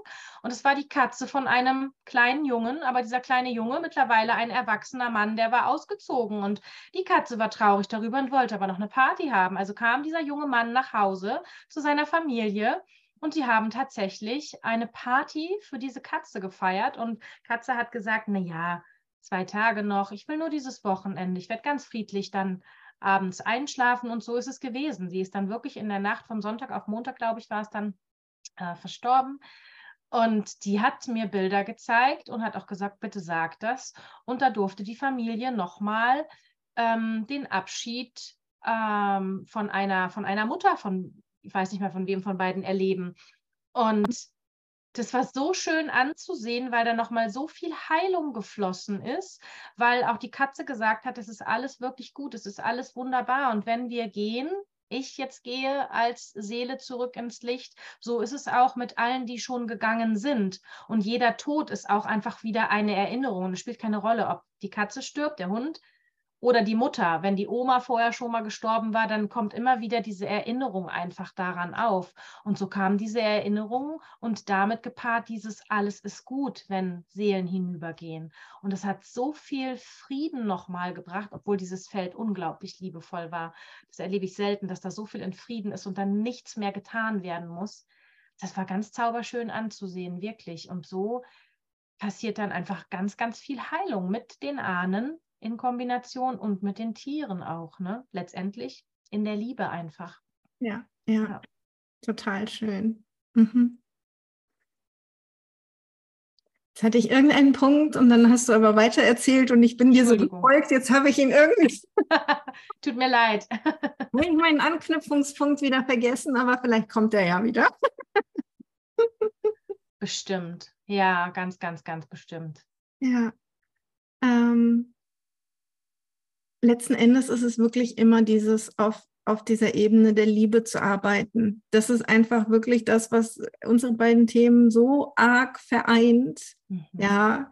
und es war die Katze von einem kleinen Jungen, aber dieser kleine Junge, mittlerweile ein erwachsener Mann, der war ausgezogen und die Katze war traurig darüber und wollte aber noch eine Party haben. Also kam dieser junge Mann nach Hause zu seiner Familie und die haben tatsächlich eine Party für diese Katze gefeiert. Und Katze hat gesagt, na ja, zwei Tage noch, ich will nur dieses Wochenende, ich werde ganz friedlich dann abends einschlafen. Und so ist es gewesen. Sie ist dann wirklich in der Nacht vom Sonntag auf Montag, glaube ich, war es dann äh, verstorben. Und die hat mir Bilder gezeigt und hat auch gesagt, bitte sag das. Und da durfte die Familie nochmal ähm, den Abschied ähm, von, einer, von einer Mutter von ich weiß nicht mehr von wem von beiden erleben. Und das war so schön anzusehen, weil da nochmal so viel Heilung geflossen ist, weil auch die Katze gesagt hat, es ist alles wirklich gut, es ist alles wunderbar. Und wenn wir gehen, ich jetzt gehe als Seele zurück ins Licht, so ist es auch mit allen, die schon gegangen sind. Und jeder Tod ist auch einfach wieder eine Erinnerung. Es spielt keine Rolle, ob die Katze stirbt, der Hund, oder die Mutter, wenn die Oma vorher schon mal gestorben war, dann kommt immer wieder diese Erinnerung einfach daran auf. Und so kam diese Erinnerung und damit gepaart dieses alles ist gut, wenn Seelen hinübergehen. Und es hat so viel Frieden nochmal gebracht, obwohl dieses Feld unglaublich liebevoll war. Das erlebe ich selten, dass da so viel in Frieden ist und dann nichts mehr getan werden muss. Das war ganz zauberschön anzusehen, wirklich. Und so passiert dann einfach ganz, ganz viel Heilung mit den Ahnen in Kombination und mit den Tieren auch, ne? Letztendlich in der Liebe einfach. Ja, ja, ja. total schön. Mhm. Jetzt hatte ich irgendeinen Punkt und dann hast du aber weiter erzählt und ich bin dir so gefolgt. Jetzt habe ich ihn irgendwie. <laughs> <laughs> Tut mir leid. habe ich meinen Anknüpfungspunkt wieder vergessen, aber vielleicht kommt er ja wieder. bestimmt. Ja, ganz, ganz, ganz bestimmt. Ja. Ähm, letzten Endes ist es wirklich immer dieses auf, auf dieser Ebene der Liebe zu arbeiten. Das ist einfach wirklich das, was unsere beiden Themen so arg vereint. Mhm. Ja.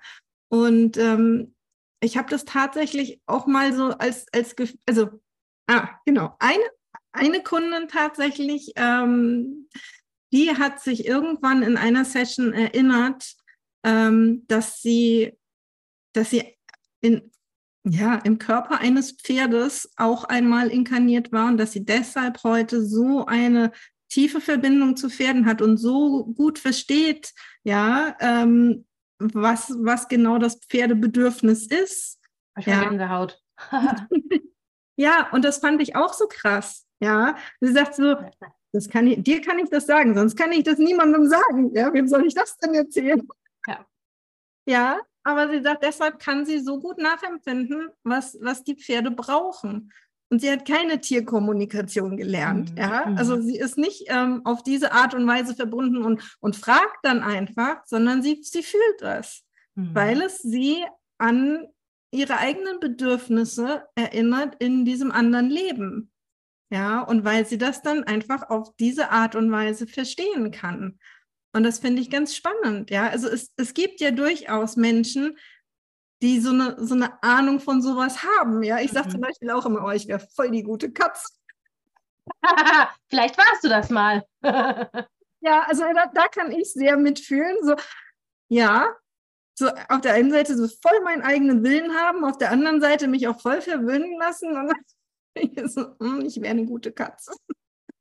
Und ähm, ich habe das tatsächlich auch mal so als, als also, ah, genau, eine, eine Kundin tatsächlich, ähm, die hat sich irgendwann in einer Session erinnert, ähm, dass sie, dass sie in ja, im Körper eines Pferdes auch einmal inkarniert war und dass sie deshalb heute so eine tiefe Verbindung zu Pferden hat und so gut versteht, ja, ähm, was, was genau das Pferdebedürfnis ist. Ich ja. Gänsehaut. <laughs> <laughs> ja, und das fand ich auch so krass. Ja, sie sagt so, das kann ich, dir kann ich das sagen, sonst kann ich das niemandem sagen. Ja, wem soll ich das denn erzählen? Ja. Ja, aber sie sagt, deshalb kann sie so gut nachempfinden, was, was die Pferde brauchen. Und sie hat keine Tierkommunikation gelernt. Mhm. Ja? Mhm. Also sie ist nicht ähm, auf diese Art und Weise verbunden und, und fragt dann einfach, sondern sie, sie fühlt es, mhm. weil es sie an ihre eigenen Bedürfnisse erinnert in diesem anderen Leben. Ja, und weil sie das dann einfach auf diese Art und Weise verstehen kann. Und das finde ich ganz spannend. Ja, also es, es gibt ja durchaus Menschen, die so eine, so eine Ahnung von sowas haben. Ja, ich sage mhm. zum Beispiel auch immer, oh, ich wäre voll die gute Katze. <laughs> Vielleicht warst du das mal. <laughs> ja, also da, da kann ich sehr mitfühlen. So, ja, so auf der einen Seite so voll meinen eigenen Willen haben, auf der anderen Seite mich auch voll verwöhnen lassen. Und ich <laughs> so, hm, ich wäre eine gute Katze.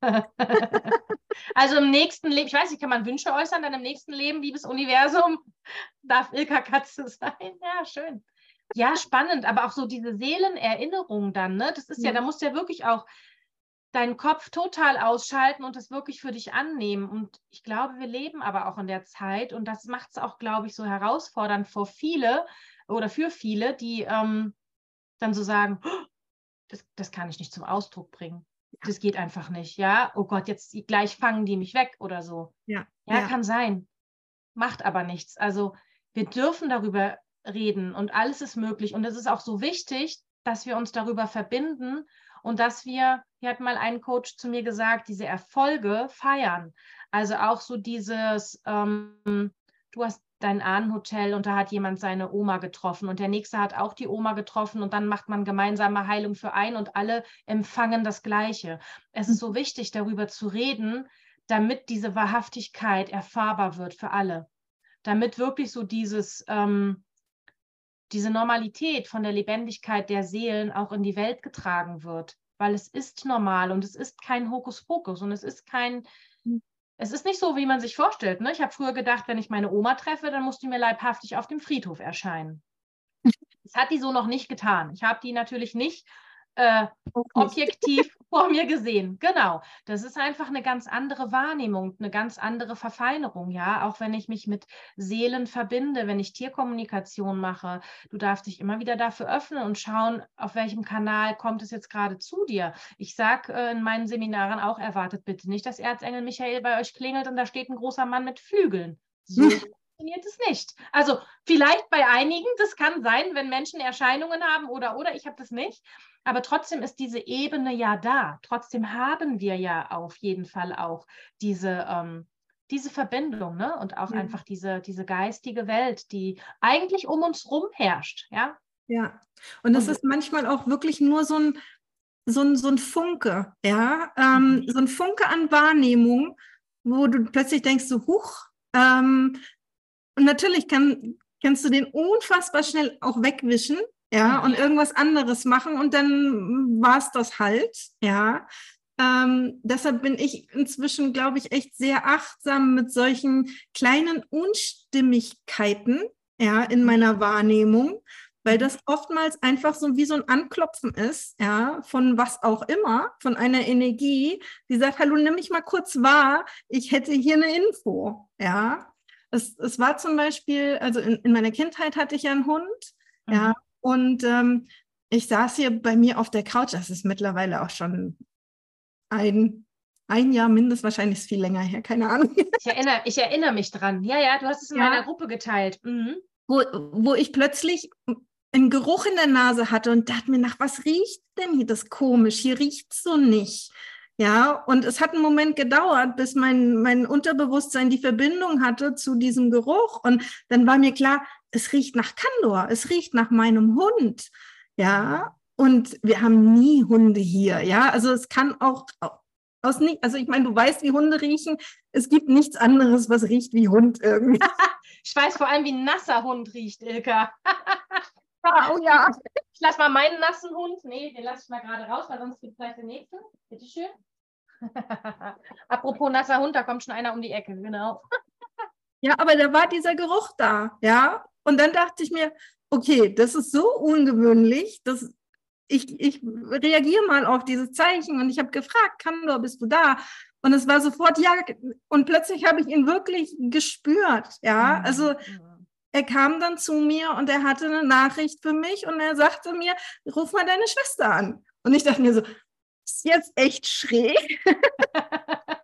<laughs> also im nächsten Leben, ich weiß nicht, kann man Wünsche äußern, dann im nächsten Leben, liebes Universum, <laughs> darf Ilka Katze sein. Ja, schön. Ja, spannend, aber auch so diese Seelenerinnerung dann, ne? Das ist ja, ja da musst du ja wirklich auch deinen Kopf total ausschalten und das wirklich für dich annehmen. Und ich glaube, wir leben aber auch in der Zeit und das macht es auch, glaube ich, so herausfordernd für viele oder für viele, die ähm, dann so sagen, oh, das, das kann ich nicht zum Ausdruck bringen. Das geht einfach nicht, ja. Oh Gott, jetzt gleich fangen die mich weg oder so. Ja, ja, ja. kann sein. Macht aber nichts. Also wir dürfen darüber reden und alles ist möglich. Und es ist auch so wichtig, dass wir uns darüber verbinden und dass wir, hier hat mal ein Coach zu mir gesagt, diese Erfolge feiern. Also auch so dieses, ähm, du hast dein Ahnenhotel und da hat jemand seine Oma getroffen und der nächste hat auch die Oma getroffen und dann macht man gemeinsame Heilung für einen und alle empfangen das Gleiche. Es ist so wichtig, darüber zu reden, damit diese Wahrhaftigkeit erfahrbar wird für alle. Damit wirklich so dieses, ähm, diese Normalität von der Lebendigkeit der Seelen auch in die Welt getragen wird, weil es ist normal und es ist kein Hokuspokus und es ist kein. Es ist nicht so, wie man sich vorstellt. Ne? Ich habe früher gedacht, wenn ich meine Oma treffe, dann muss die mir leibhaftig auf dem Friedhof erscheinen. <laughs> Das hat die so noch nicht getan. Ich habe die natürlich nicht äh, objektiv vor mir gesehen. Genau. Das ist einfach eine ganz andere Wahrnehmung, eine ganz andere Verfeinerung, ja. Auch wenn ich mich mit Seelen verbinde, wenn ich Tierkommunikation mache, du darfst dich immer wieder dafür öffnen und schauen, auf welchem Kanal kommt es jetzt gerade zu dir. Ich sage äh, in meinen Seminaren auch, erwartet bitte nicht, dass Erzengel Michael bei euch klingelt und da steht ein großer Mann mit Flügeln. So <laughs> funktioniert es nicht. Also vielleicht bei einigen, das kann sein, wenn Menschen Erscheinungen haben oder oder ich habe das nicht. Aber trotzdem ist diese Ebene ja da. Trotzdem haben wir ja auf jeden Fall auch diese, ähm, diese Verbindung ne? und auch mhm. einfach diese, diese geistige Welt, die eigentlich um uns rum herrscht. Ja, ja. Und es ist manchmal auch wirklich nur so ein, so ein, so ein Funke, ja, ähm, mhm. so ein Funke an Wahrnehmung, wo du plötzlich denkst, so, huch, ähm, und natürlich kann, kannst du den unfassbar schnell auch wegwischen, ja, und irgendwas anderes machen und dann war es das halt, ja. Ähm, deshalb bin ich inzwischen, glaube ich, echt sehr achtsam mit solchen kleinen Unstimmigkeiten, ja, in meiner Wahrnehmung, weil das oftmals einfach so wie so ein Anklopfen ist, ja, von was auch immer, von einer Energie, die sagt, hallo, nimm mich mal kurz wahr, ich hätte hier eine Info, ja. Es, es war zum Beispiel, also in, in meiner Kindheit hatte ich ja einen Hund, mhm. ja, und ähm, ich saß hier bei mir auf der Couch, das ist mittlerweile auch schon ein, ein Jahr mindestens, wahrscheinlich ist viel länger her, keine Ahnung. Ich erinnere, ich erinnere mich dran. Ja, ja, du hast es in ja. meiner Gruppe geteilt. Mhm. Wo, wo ich plötzlich einen Geruch in der Nase hatte und dachte mir, nach was riecht denn hier das komisch? Hier riecht es so nicht. Ja, und es hat einen Moment gedauert, bis mein, mein Unterbewusstsein die Verbindung hatte zu diesem Geruch. Und dann war mir klar, es riecht nach Kandor, es riecht nach meinem Hund. Ja, und wir haben nie Hunde hier. Ja, also es kann auch aus nicht, also ich meine, du weißt, wie Hunde riechen. Es gibt nichts anderes, was riecht wie Hund irgendwie. <laughs> ich weiß vor allem, wie ein nasser Hund riecht, Ilka. <laughs> oh ja. Ich lasse mal meinen nassen Hund. Nee, den lasse ich mal gerade raus, weil sonst gibt es gleich den nächsten. Bitte schön. <laughs> Apropos nasser Hund, da kommt schon einer um die Ecke, genau. ja, aber da war dieser Geruch da, ja. Und dann dachte ich mir, okay, das ist so ungewöhnlich, dass ich, ich reagiere mal auf dieses Zeichen und ich habe gefragt, Kandor, bist du da? Und es war sofort ja, und plötzlich habe ich ihn wirklich gespürt, ja. Mhm. Also er kam dann zu mir und er hatte eine Nachricht für mich und er sagte mir, ruf mal deine Schwester an. Und ich dachte mir so, ist jetzt echt schräg. <laughs>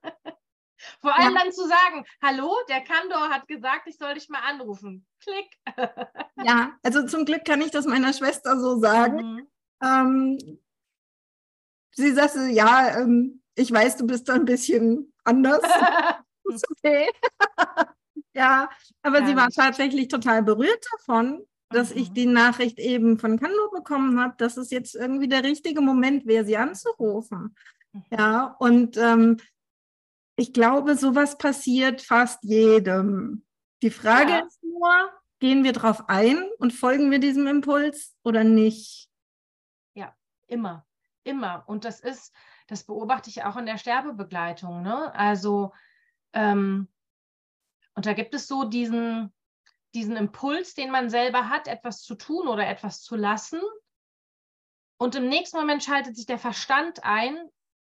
Vor allem ja. dann zu sagen, hallo, der Kandor hat gesagt, ich soll dich mal anrufen. Klick. <laughs> ja, also zum Glück kann ich das meiner Schwester so sagen. Mhm. Ähm, sie sagte, ja, ähm, ich weiß, du bist da ein bisschen anders. <laughs> ist okay. ja, aber ja, sie war tatsächlich total berührt davon, dass ich die Nachricht eben von Kando bekommen habe, dass es jetzt irgendwie der richtige Moment wäre, sie anzurufen. Mhm. Ja, und ähm, ich glaube, sowas passiert fast jedem. Die Frage ja. ist nur, gehen wir drauf ein und folgen wir diesem Impuls oder nicht? Ja, immer, immer. Und das ist, das beobachte ich auch in der Sterbebegleitung. Ne? Also, ähm, und da gibt es so diesen, diesen Impuls, den man selber hat, etwas zu tun oder etwas zu lassen. Und im nächsten Moment schaltet sich der Verstand ein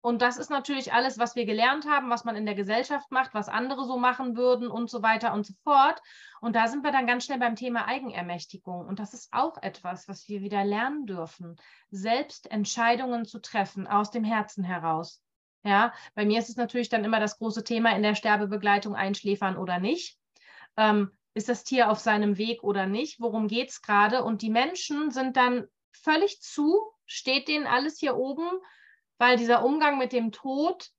Und das ist natürlich alles, was wir gelernt haben, was man in der Gesellschaft macht, was andere so machen würden und so weiter und so fort. Und da sind wir dann ganz schnell beim Thema Eigenermächtigung. Und das ist auch etwas, was wir wieder lernen dürfen, selbst Entscheidungen zu treffen aus dem Herzen heraus. Ja, bei mir ist es natürlich dann immer das große Thema in der Sterbebegleitung einschläfern oder nicht. Ähm, ist das Tier auf seinem Weg oder nicht? Worum geht es gerade? Und die Menschen sind dann völlig zu, steht denen alles hier oben weil dieser Umgang mit dem Tod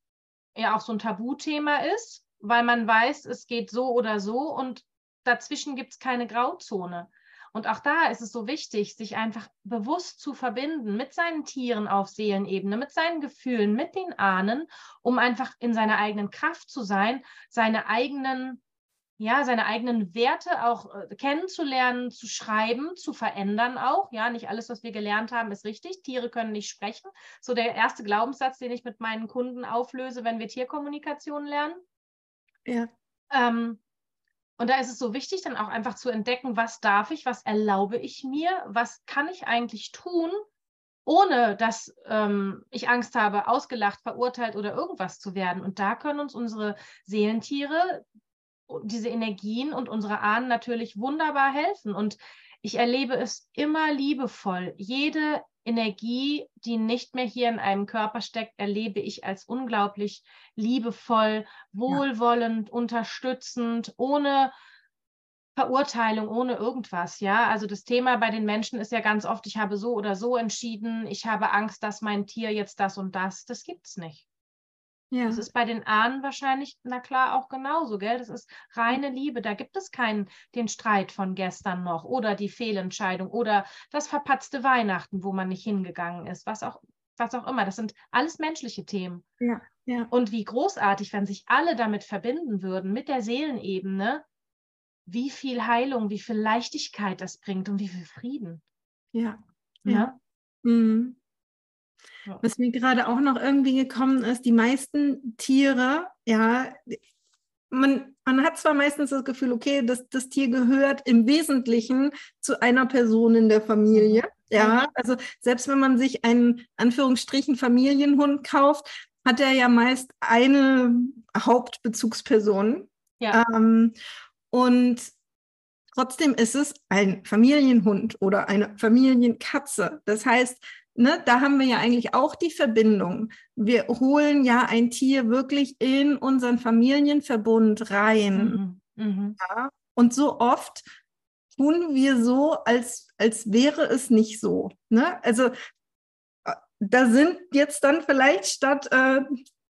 ja auch so ein Tabuthema ist, weil man weiß, es geht so oder so und dazwischen gibt es keine Grauzone. Und auch da ist es so wichtig, sich einfach bewusst zu verbinden mit seinen Tieren auf Seelenebene, mit seinen Gefühlen, mit den Ahnen, um einfach in seiner eigenen Kraft zu sein, seine eigenen ja, seine eigenen Werte auch äh, kennenzulernen, zu schreiben, zu verändern auch. Ja, nicht alles, was wir gelernt haben, ist richtig. Tiere können nicht sprechen. So der erste Glaubenssatz, den ich mit meinen Kunden auflöse, wenn wir Tierkommunikation lernen. Ja. Ähm, und da ist es so wichtig, dann auch einfach zu entdecken, was darf ich, was erlaube ich mir, was kann ich eigentlich tun, ohne dass ähm, ich Angst habe, ausgelacht, verurteilt oder irgendwas zu werden. Und da können uns unsere Seelentiere, diese Energien und unsere Ahnen natürlich wunderbar helfen. Und ich erlebe es immer liebevoll. Jede Energie, die nicht mehr hier in einem Körper steckt, erlebe ich als unglaublich liebevoll, wohlwollend, ja. unterstützend, ohne Verurteilung, ohne irgendwas. Ja, also das Thema bei den Menschen ist ja ganz oft, ich habe so oder so entschieden, ich habe Angst, dass mein Tier jetzt das und das. Das gibt es nicht. Ja. Das ist bei den Ahnen wahrscheinlich, na klar, auch genauso, gell? Das ist reine Liebe. Da gibt es keinen, den Streit von gestern noch oder die Fehlentscheidung oder das verpatzte Weihnachten, wo man nicht hingegangen ist, was auch, was auch immer. Das sind alles menschliche Themen. Ja, ja. Und wie großartig, wenn sich alle damit verbinden würden, mit der Seelenebene, wie viel Heilung, wie viel Leichtigkeit das bringt und wie viel Frieden. Ja. Ja. ja. Mhm. Was mir gerade auch noch irgendwie gekommen ist, die meisten Tiere, ja, man, man hat zwar meistens das Gefühl, okay, das, das Tier gehört im Wesentlichen zu einer Person in der Familie. Ja, mhm. also selbst wenn man sich einen Anführungsstrichen Familienhund kauft, hat er ja meist eine Hauptbezugsperson. Ja. Ähm, und trotzdem ist es ein Familienhund oder eine Familienkatze. Das heißt, ne, da haben wir ja eigentlich auch die Verbindung. Wir holen ja ein Tier wirklich in unseren Familienverbund rein. Mhm. Mhm. Ja? Und so oft tun wir so, als, als wäre es nicht so. Ne? Also äh, da sind jetzt dann vielleicht statt äh,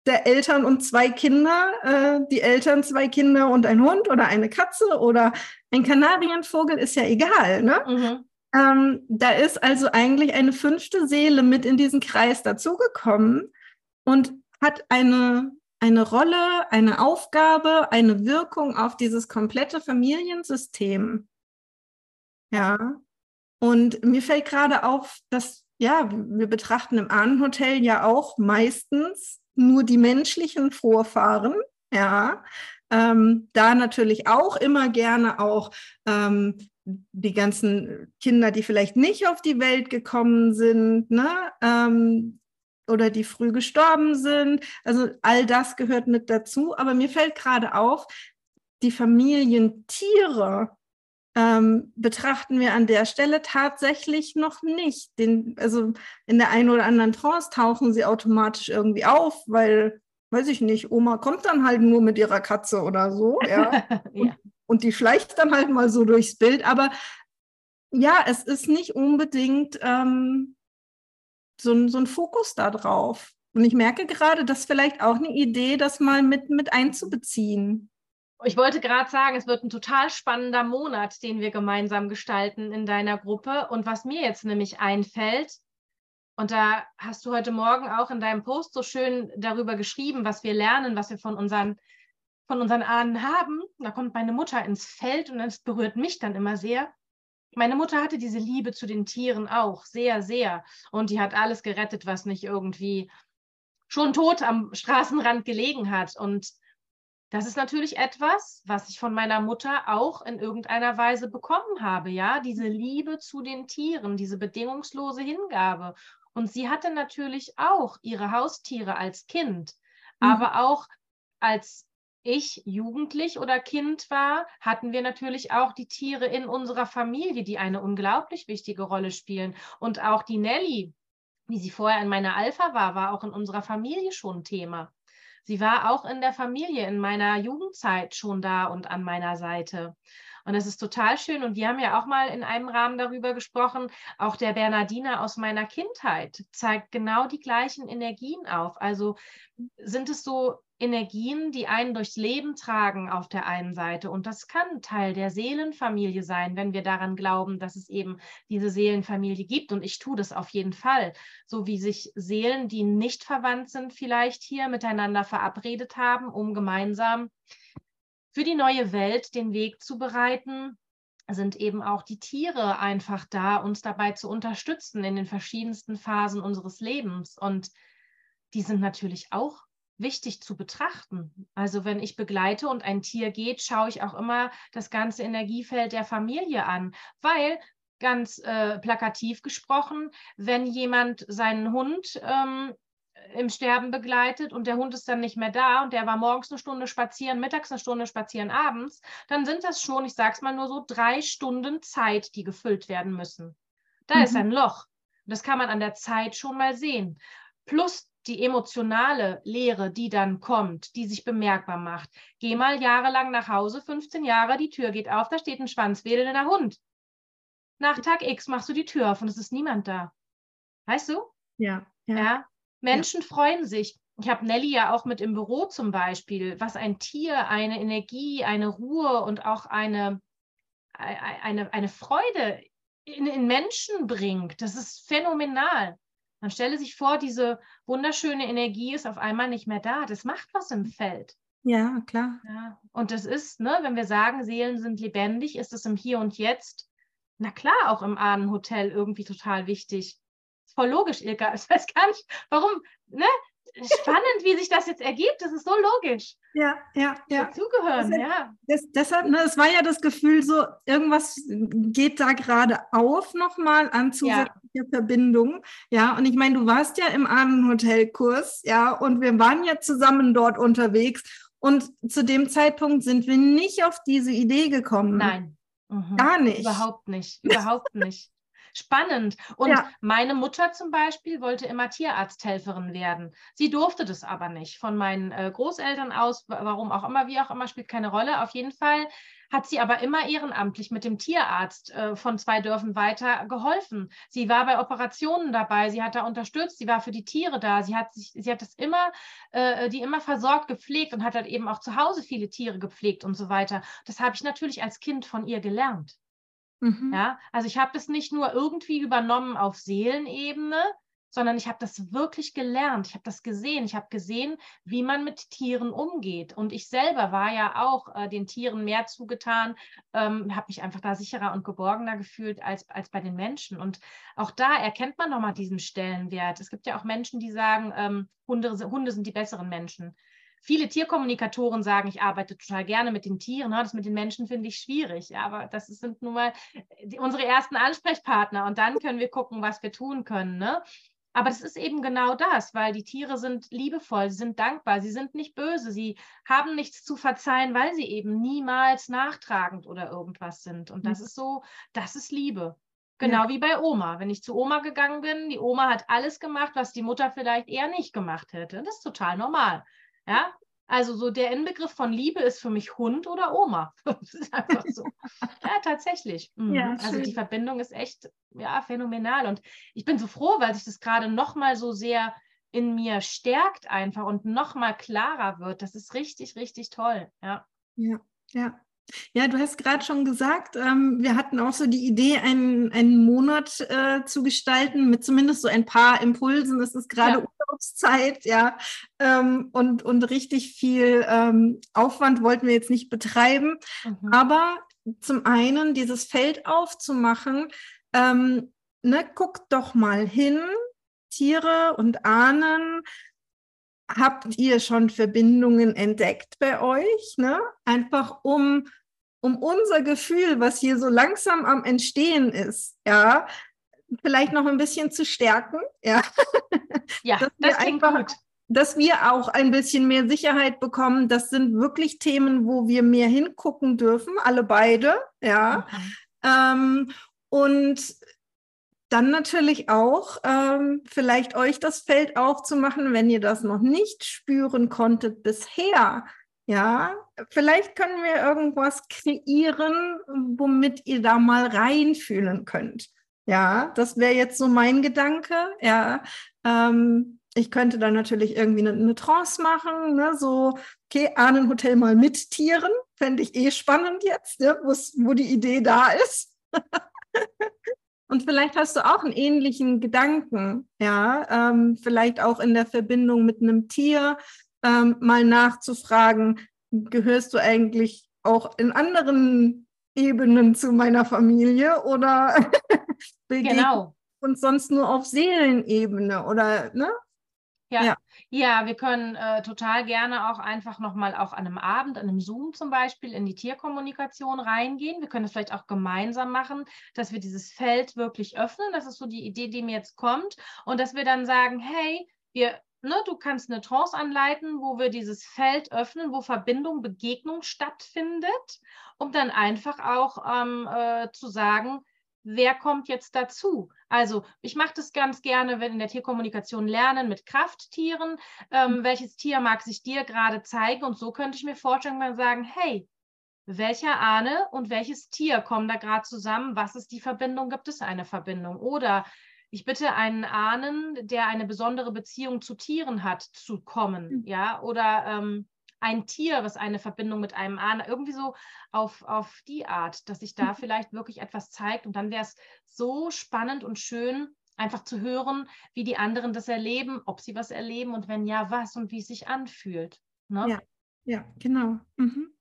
der Eltern und zwei Kinder, äh, die Eltern, zwei Kinder und ein Hund oder eine Katze oder ein Kanarienvogel, ist ja egal. Ne? Mhm. Ähm, da ist also eigentlich eine fünfte Seele mit in diesen Kreis dazugekommen und hat eine, eine Rolle, eine Aufgabe, eine Wirkung auf dieses komplette Familiensystem. Ja. Und mir fällt gerade auf, dass, ja, wir betrachten im Ahnenhotel ja auch meistens nur die menschlichen Vorfahren. Ja. Ähm, da natürlich auch immer gerne auch ähm, die ganzen Kinder, die vielleicht nicht auf die Welt gekommen sind, ne? Ähm, oder die früh gestorben sind. Also all das gehört mit dazu. Aber mir fällt gerade auf, die Familientiere ähm, betrachten wir an der Stelle tatsächlich noch nicht. Den, also in der einen oder anderen Trance tauchen sie automatisch irgendwie auf, weil, weiß ich nicht, Oma kommt dann halt nur mit ihrer Katze oder so. Ja. <laughs> ja und die schleicht dann halt mal so durchs Bild. Aber ja, es ist nicht unbedingt ähm, so, ein, so ein Fokus da drauf. Und ich merke gerade, das ist vielleicht auch eine Idee, das mal mit, mit einzubeziehen. Ich wollte gerade sagen, es wird ein total spannender Monat, den wir gemeinsam gestalten in deiner Gruppe. Und was mir jetzt nämlich einfällt, und da hast du heute Morgen auch in deinem Post so schön darüber geschrieben, was wir lernen, was wir von unseren von unseren Ahnen haben. Da kommt meine Mutter ins Feld und es berührt mich dann immer sehr. Meine Mutter hatte diese Liebe zu den Tieren auch, sehr, sehr. Und die hat alles gerettet, was nicht irgendwie schon tot am Straßenrand gelegen hat. Und das ist natürlich etwas, was ich von meiner Mutter auch in irgendeiner Weise bekommen habe, ja, diese Liebe zu den Tieren, diese bedingungslose Hingabe. Und sie hatte natürlich auch ihre Haustiere als Kind, mhm. aber auch als ich jugendlich oder Kind war, hatten wir natürlich auch die Tiere in unserer Familie, die eine unglaublich wichtige Rolle spielen. Und auch die Nelly, wie sie vorher in meiner Alpha war, war auch in unserer Familie schon Thema. Sie war auch in der Familie in meiner Jugendzeit schon da und an meiner Seite. Und das ist total schön. Und wir haben ja auch mal in einem Rahmen darüber gesprochen. Auch der Bernardiner aus meiner Kindheit zeigt genau die gleichen Energien auf. Also sind es so Energien, die einen durchs Leben tragen auf der einen Seite. Und das kann Teil der Seelenfamilie sein, wenn wir daran glauben, dass es eben diese Seelenfamilie gibt. Und ich tue das auf jeden Fall. So wie sich Seelen, die nicht verwandt sind, vielleicht hier miteinander verabredet haben, um gemeinsam für die neue Welt den Weg zu bereiten, sind eben auch die Tiere einfach da, uns dabei zu unterstützen in den verschiedensten Phasen unseres Lebens. Und die sind natürlich auch wichtig zu betrachten. Also wenn ich begleite und ein Tier geht, schaue ich auch immer das ganze Energiefeld der Familie an, weil ganz äh, plakativ gesprochen, wenn jemand seinen Hund ähm, im Sterben begleitet und der Hund ist dann nicht mehr da und der war morgens eine Stunde spazieren, mittags eine Stunde spazieren, abends, dann sind das schon, ich sage es mal nur so, drei Stunden Zeit, die gefüllt werden müssen. Da mhm. ist ein Loch. Das kann man an der Zeit schon mal sehen. Plus die emotionale Lehre, die dann kommt, die sich bemerkbar macht. Geh mal jahrelang nach Hause, 15 Jahre, die Tür geht auf, da steht ein schwanzwedelnder Hund. Nach Tag X machst du die Tür auf und es ist niemand da. Weißt du? Ja. Ja. ja? Menschen ja. freuen sich. Ich habe Nelly ja auch mit im Büro zum Beispiel, was ein Tier, eine Energie, eine Ruhe und auch eine, eine, eine Freude in, in Menschen bringt. Das ist phänomenal. Man stelle sich vor, diese wunderschöne Energie ist auf einmal nicht mehr da. Das macht was im Feld. Ja, klar. Ja, und das ist, ne, wenn wir sagen, Seelen sind lebendig, ist es im Hier und Jetzt, na klar, auch im Ahnenhotel irgendwie total wichtig. Voll logisch, Ilka. <laughs> Ich weiß gar nicht, warum, ne? Spannend, wie sich das jetzt ergibt. Das ist so logisch. Ja, ja, ja. Zugehören, das, ja. Das, deshalb, ne, es war ja das Gefühl, so irgendwas geht da gerade auf nochmal an zusätzlicher ja. Verbindung. Ja, und ich meine, du warst ja im Ahnenhotelkurs, ja, und wir waren ja zusammen dort unterwegs. Und zu dem Zeitpunkt sind wir nicht auf diese Idee gekommen. Nein. Mhm. Gar nicht. Überhaupt nicht. Überhaupt nicht spannend. Und ja. meine Mutter zum Beispiel wollte immer Tierarzthelferin werden. Sie durfte das aber nicht. Von meinen äh, Großeltern aus, warum auch immer, wie auch immer, spielt keine Rolle. Auf jeden Fall hat sie aber immer ehrenamtlich mit dem Tierarzt äh, von zwei Dörfern weiter geholfen. Sie war bei Operationen dabei, sie hat da unterstützt, sie war für die Tiere da, sie hat sich, sie hat das immer, äh, die immer versorgt, gepflegt und hat halt eben auch zu Hause viele Tiere gepflegt und so weiter. Das habe ich natürlich als Kind von ihr gelernt. Mhm. Ja, also ich habe das nicht nur irgendwie übernommen auf Seelenebene, sondern ich habe das wirklich gelernt. Ich habe das gesehen. Ich habe gesehen, wie man mit Tieren umgeht. Und ich selber war ja auch äh, den Tieren mehr zugetan, ähm, habe mich einfach da sicherer und geborgener gefühlt als, als bei den Menschen. Und auch da erkennt man nochmal diesen Stellenwert. Es gibt ja auch Menschen, die sagen, ähm, Hunde, Hunde sind die besseren Menschen viele Tierkommunikatoren sagen, ich arbeite total gerne mit den Tieren. Ne? Das mit den Menschen finde ich schwierig. Aber das sind nun mal die, unsere ersten Ansprechpartner. Und dann können wir gucken, was wir tun können. Ne? Aber das ist eben genau das, weil die Tiere sind liebevoll, sie sind dankbar, sie sind nicht böse, sie haben nichts zu verzeihen, weil sie eben niemals nachtragend oder irgendwas sind. Und das mhm. ist so, das ist Liebe. Genau ja. wie bei Oma. Wenn ich zu Oma gegangen bin, die Oma hat alles gemacht, was die Mutter vielleicht eher nicht gemacht hätte. Das ist total normal. Ja, also so der Inbegriff von Liebe ist für mich Hund oder Oma. <laughs> Das ist einfach so. ja, tatsächlich. Mhm. Ja, also die Verbindung ist echt ja, phänomenal. Und ich bin so froh, weil sich das gerade nochmal so sehr in mir stärkt einfach und nochmal klarer wird. Das ist richtig, richtig toll. Ja. Ja, ja. Ja, du hast gerade schon gesagt, ähm, wir hatten auch so die Idee, einen, einen Monat äh, zu gestalten mit zumindest so ein paar Impulsen. Es ist gerade ja. Urlaubszeit, ja, ähm, und, und richtig viel ähm, Aufwand wollten wir jetzt nicht betreiben. Mhm. Aber zum einen dieses Feld aufzumachen, ähm, ne, guckt doch mal hin, Tiere und Ahnen, habt ihr schon Verbindungen entdeckt bei euch? Ne? Einfach um, um unser Gefühl, was hier so langsam am Entstehen ist, ja, vielleicht noch ein bisschen zu stärken. Ja, ja das, das klingt einfach, gut. Dass wir auch ein bisschen mehr Sicherheit bekommen. Das sind wirklich Themen, wo wir mehr hingucken dürfen, alle beide. Ja. Okay. Ähm, und dann natürlich auch ähm, vielleicht euch das Feld aufzumachen, wenn ihr das noch nicht spüren konntet bisher. Ja, vielleicht können wir irgendwas kreieren, womit ihr da mal reinfühlen könnt. Ja, das wäre jetzt so mein Gedanke. Ja, ähm, ich könnte dann natürlich irgendwie eine, eine Trance machen, ne? so, okay, Ahnenhotel mal mit Tieren, fände ich eh spannend jetzt, ne? wo die Idee da ist. <laughs> Und vielleicht hast du auch einen ähnlichen Gedanken, ja, ähm, vielleicht auch in der Verbindung mit einem Tier, ähm, mal nachzufragen, gehörst du eigentlich auch in anderen Ebenen zu meiner Familie oder <laughs> genau. und sonst nur auf Seelenebene oder ne? Ja, ja. ja wir können äh, total gerne auch einfach nochmal auch an einem Abend, an einem Zoom zum Beispiel, in die Tierkommunikation reingehen. Wir können es vielleicht auch gemeinsam machen, dass wir dieses Feld wirklich öffnen. Das ist so die Idee, die mir jetzt kommt. Und dass wir dann sagen, hey, wir Ne, du kannst eine Trance anleiten, wo wir dieses Feld öffnen, wo Verbindung, Begegnung stattfindet, um dann einfach auch ähm, äh, zu sagen, wer kommt jetzt dazu? Also ich mache das ganz gerne, wenn in der Tierkommunikation lernen mit Krafttieren, ähm, mhm. welches Tier mag sich dir gerade zeigen und so könnte ich mir vorstellen, mal sagen, hey, welcher Ahne und welches Tier kommen da gerade zusammen? Was ist die Verbindung? Gibt es eine Verbindung? Oder ich bitte einen Ahnen, der eine besondere Beziehung zu Tieren hat, zu kommen, mhm. ja, oder ähm, ein Tier, was eine Verbindung mit einem Ahnen, irgendwie so auf, auf die Art, dass sich da mhm. vielleicht wirklich etwas zeigt und dann wäre es so spannend und schön, einfach zu hören, wie die anderen das erleben, ob sie was erleben und wenn ja, was und wie es sich anfühlt. Ne? Ja, ja, genau. Mhm.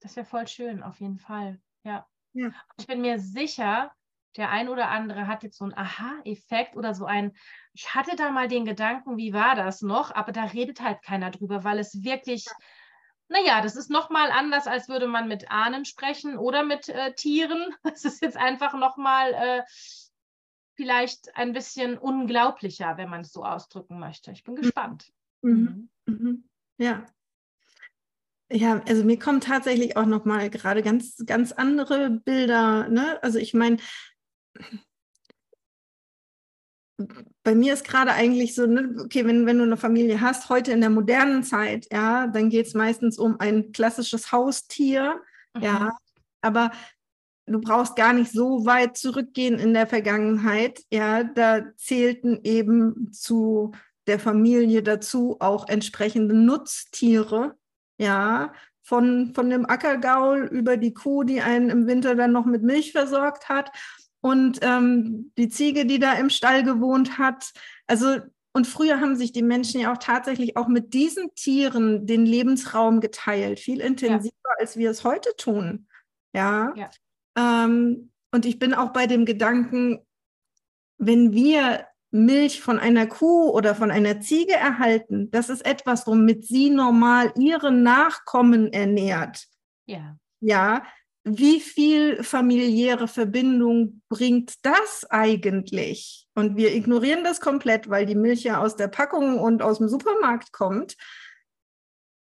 Das wäre voll schön, auf jeden Fall. Ja. ja. Ich bin mir sicher, der ein oder andere hat jetzt so einen Aha-Effekt oder so ein, ich hatte da mal den Gedanken, wie war das noch? Aber da redet halt keiner drüber, weil es wirklich, naja, das ist nochmal anders, als würde man mit Ahnen sprechen oder mit äh, Tieren. <laughs> Das ist jetzt einfach nochmal äh, vielleicht ein bisschen unglaublicher, wenn man es so ausdrücken möchte. Ich bin mhm. gespannt. Mhm. Mhm. Ja, ja, also mir kommen tatsächlich auch noch mal gerade ganz, ganz andere Bilder. Ne? Also ich meine, bei mir ist gerade eigentlich so, ne, okay, wenn, wenn du eine Familie hast, heute in der modernen Zeit, ja, dann geht es meistens um ein klassisches Haustier, mhm. ja, aber du brauchst gar nicht so weit zurückgehen in der Vergangenheit, ja, da zählten eben zu der Familie dazu auch entsprechende Nutztiere, ja, von, von dem Ackergaul über die Kuh, die einen im Winter dann noch mit Milch versorgt hat und ähm, die Ziege, die da im Stall gewohnt hat. Also und früher haben sich die Menschen ja auch tatsächlich auch mit diesen Tieren den Lebensraum geteilt, viel intensiver, ja. als wir es heute tun. Ja. ja. Ähm, und ich bin auch bei dem Gedanken, wenn wir Milch von einer Kuh oder von einer Ziege erhalten, das ist etwas, womit sie normal ihre Nachkommen ernährt. Ja. Ja, wie viel familiäre Verbindung bringt das eigentlich? Und wir ignorieren das komplett, weil die Milch ja aus der Packung und aus dem Supermarkt kommt.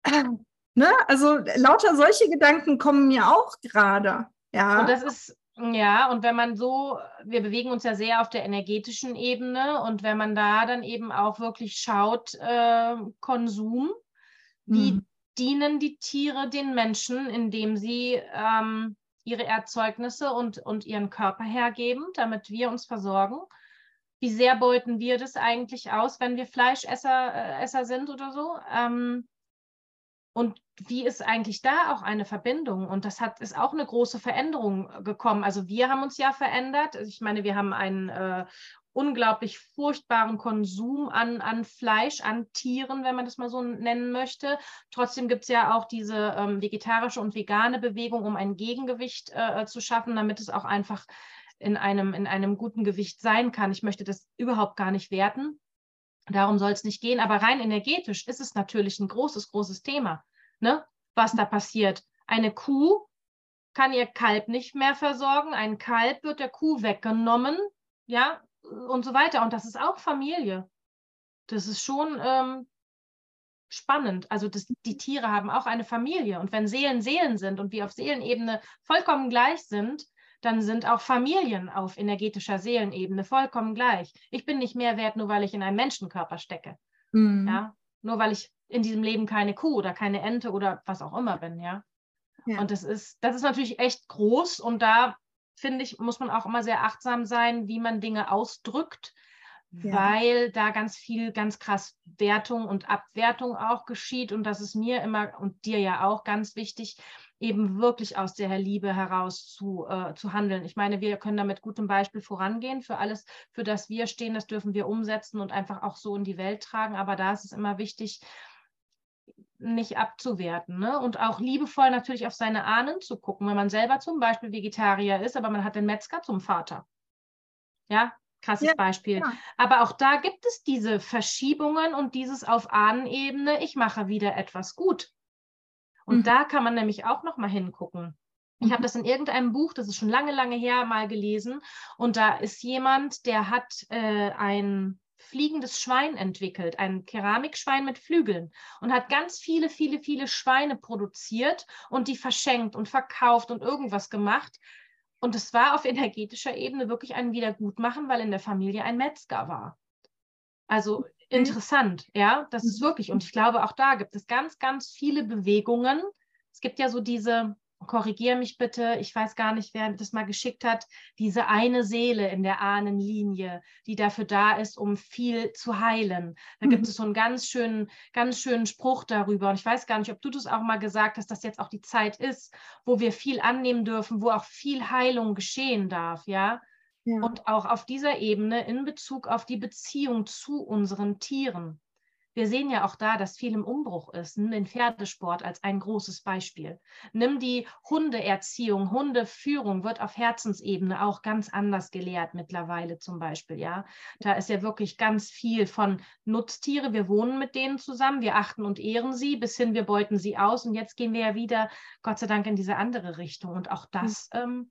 Äh, <clears throat> ne? Also lauter solche Gedanken kommen mir auch gerade. Ja. Und das ist, ja, und wenn man so, wir bewegen uns ja sehr auf der energetischen Ebene und wenn man da dann eben auch wirklich schaut, äh, Konsum, wie hm dienen die Tiere den Menschen, indem sie ähm, ihre Erzeugnisse und, und ihren Körper hergeben, damit wir uns versorgen. Wie sehr beuten wir das eigentlich aus, wenn wir Fleischesser äh, Esser sind oder so? Ähm, und wie ist eigentlich da auch eine Verbindung? Und das hat ist auch eine große Veränderung gekommen. Also wir haben uns ja verändert. Also ich meine, wir haben einen äh, unglaublich furchtbaren Konsum an, an Fleisch, an Tieren, wenn man das mal so nennen möchte. Trotzdem gibt es ja auch diese ähm, vegetarische und vegane Bewegung, um ein Gegengewicht äh, zu schaffen, damit es auch einfach in einem, in einem guten Gewicht sein kann. Ich möchte das überhaupt gar nicht werten. Darum soll es nicht gehen. Aber rein energetisch ist es natürlich ein großes, großes Thema, ne? was da passiert. Eine Kuh kann ihr Kalb nicht mehr versorgen. Ein Kalb wird der Kuh weggenommen. Ja, und so weiter. Und das ist auch Familie. Das ist schon ähm, spannend. Also das, die Tiere haben auch eine Familie. Und wenn Seelen Seelen sind und wir auf Seelenebene vollkommen gleich sind, dann sind auch Familien auf energetischer Seelenebene vollkommen gleich. Ich bin nicht mehr wert, nur weil ich in einem Menschenkörper stecke. Mhm. Ja? Nur weil ich in diesem Leben keine Kuh oder keine Ente oder was auch immer bin, ja. ja. Und das ist, das ist natürlich echt groß und da finde ich, muss man auch immer sehr achtsam sein, wie man Dinge ausdrückt, ja. weil da ganz viel, ganz krass Wertung und Abwertung auch geschieht. Und das ist mir immer und dir ja auch ganz wichtig, eben wirklich aus der Liebe heraus zu, äh, zu handeln. Ich meine, wir können da mit gutem Beispiel vorangehen. Für alles, für das wir stehen, das dürfen wir umsetzen und einfach auch so in die Welt tragen. Aber da ist es immer wichtig, nicht abzuwerten ne? und auch liebevoll natürlich auf seine Ahnen zu gucken, wenn man selber zum Beispiel Vegetarier ist, aber man hat den Metzger zum Vater. Ja, krasses ja, Beispiel. Ja. Aber auch da gibt es diese Verschiebungen und dieses auf Ahnenebene, ich mache wieder etwas gut. Und mhm. da kann man nämlich auch noch mal hingucken. Ich mhm. habe das in irgendeinem Buch, das ist schon lange, lange her, mal gelesen. Und da ist jemand, der hat äh, ein fliegendes Schwein entwickelt, ein Keramikschwein mit Flügeln und hat ganz viele, viele, viele Schweine produziert und die verschenkt und verkauft und irgendwas gemacht. Und es war auf energetischer Ebene wirklich ein Wiedergutmachen, weil in der Familie ein Metzger war. Also interessant, ja, das ist mhm. wirklich. Und ich glaube, auch da gibt es ganz, ganz viele Bewegungen. Es gibt ja so diese korrigiere mich bitte, ich weiß gar nicht, wer das mal geschickt hat, diese eine Seele in der Ahnenlinie, die dafür da ist, um viel zu heilen. Da mhm. gibt es so einen ganz schönen, ganz schönen Spruch darüber. Und ich weiß gar nicht, ob du das auch mal gesagt hast, dass jetzt auch die Zeit ist, wo wir viel annehmen dürfen, wo auch viel Heilung geschehen darf, ja. ja. Und auch auf dieser Ebene in Bezug auf die Beziehung zu unseren Tieren wir sehen ja auch da, dass viel im Umbruch ist. Nimm den Pferdesport als ein großes Beispiel. Nimm die Hundeerziehung, Hundeführung wird auf Herzensebene auch ganz anders gelehrt mittlerweile zum Beispiel. Ja, da ist ja wirklich ganz viel von Nutztiere. Wir wohnen mit denen zusammen, wir achten und ehren sie, bis hin wir beuten sie aus. Und jetzt gehen wir ja wieder, Gott sei Dank, in diese andere Richtung. Und auch das mhm. ähm,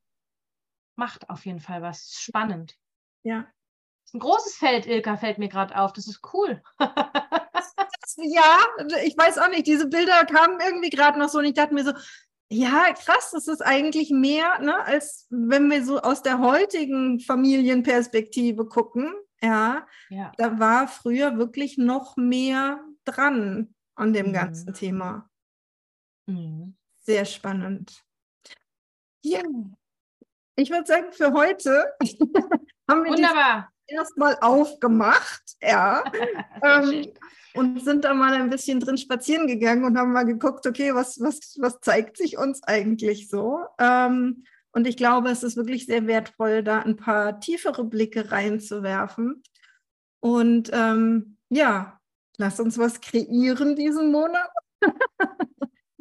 macht auf jeden Fall was spannend. Ja. Das ist ein großes Feld, Ilka, fällt mir gerade auf. Das ist cool. <laughs> ja, ich weiß auch nicht, diese Bilder kamen irgendwie gerade noch so und ich dachte mir so, ja, krass, das ist eigentlich mehr, ne, als wenn wir so aus der heutigen Familienperspektive gucken. Ja, ja. da war früher wirklich noch mehr dran an dem mhm. ganzen Thema. Mhm. Sehr spannend. Ja, ich würde sagen, für heute <laughs> haben wir Wunderbar. Erstmal aufgemacht. Ja. <laughs> ähm, und sind da mal ein bisschen drin spazieren gegangen und haben mal geguckt, okay, was, was, was zeigt sich uns eigentlich so? Ähm, und ich glaube, es ist wirklich sehr wertvoll, da ein paar tiefere Blicke reinzuwerfen. Und ähm, ja, lass uns was kreieren diesen Monat. <laughs>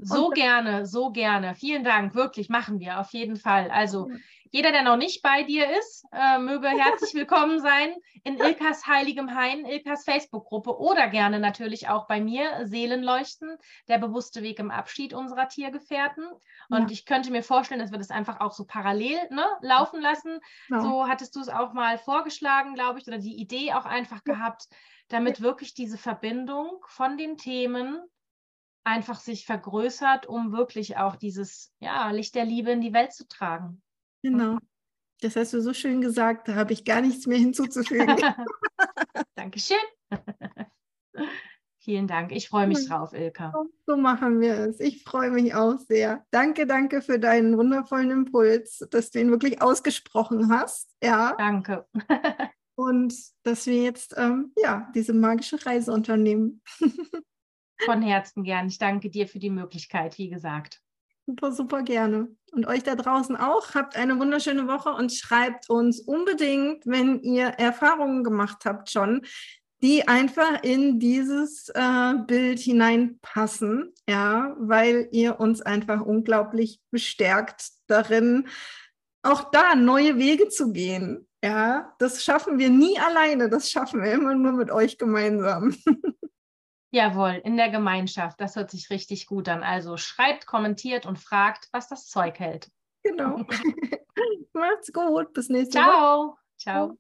so gerne, so gerne. Vielen Dank, wirklich machen wir auf jeden Fall. Also jeder, der noch nicht bei dir ist, äh, möge <laughs> herzlich willkommen sein in Ilkas Heiligem Hain, Ilkas Facebook-Gruppe oder gerne natürlich auch bei mir, Seelenleuchten, der bewusste Weg im Abschied unserer Tiergefährten. Und ja. ich könnte mir vorstellen, dass wir das einfach auch so parallel ne, laufen lassen. Ja. So hattest du es auch mal vorgeschlagen, glaube ich, oder die Idee auch einfach gehabt, damit wirklich diese Verbindung von den Themen einfach sich vergrößert, um wirklich auch dieses ja, Licht der Liebe in die Welt zu tragen. Genau. Das hast du so schön gesagt, da habe ich gar nichts mehr hinzuzufügen. <laughs> <laughs> Dankeschön. <laughs> Vielen Dank. Ich freue mich drauf, Ilka. So machen wir es. Ich freue mich auch sehr. Danke, danke für deinen wundervollen Impuls, dass du ihn wirklich ausgesprochen hast. Ja. Danke. Und dass wir jetzt ähm, ja diese magische Reise unternehmen. Von Herzen gern. Ich danke dir für die Möglichkeit, wie gesagt. Super, super gerne. Und euch da draußen auch. Habt eine wunderschöne Woche und schreibt uns unbedingt, wenn ihr Erfahrungen gemacht habt schon, die einfach in dieses äh, Bild hineinpassen, ja, weil ihr uns einfach unglaublich bestärkt darin, auch da neue Wege zu gehen. Ja, das schaffen wir nie alleine, das schaffen wir immer nur mit euch gemeinsam. <laughs> Jawohl, in der Gemeinschaft. Das hört sich richtig gut an. Also schreibt, kommentiert und fragt, was das Zeug hält. Genau. <laughs> <laughs> Macht's gut. Bis nächste Ciao. Woche. Ciao.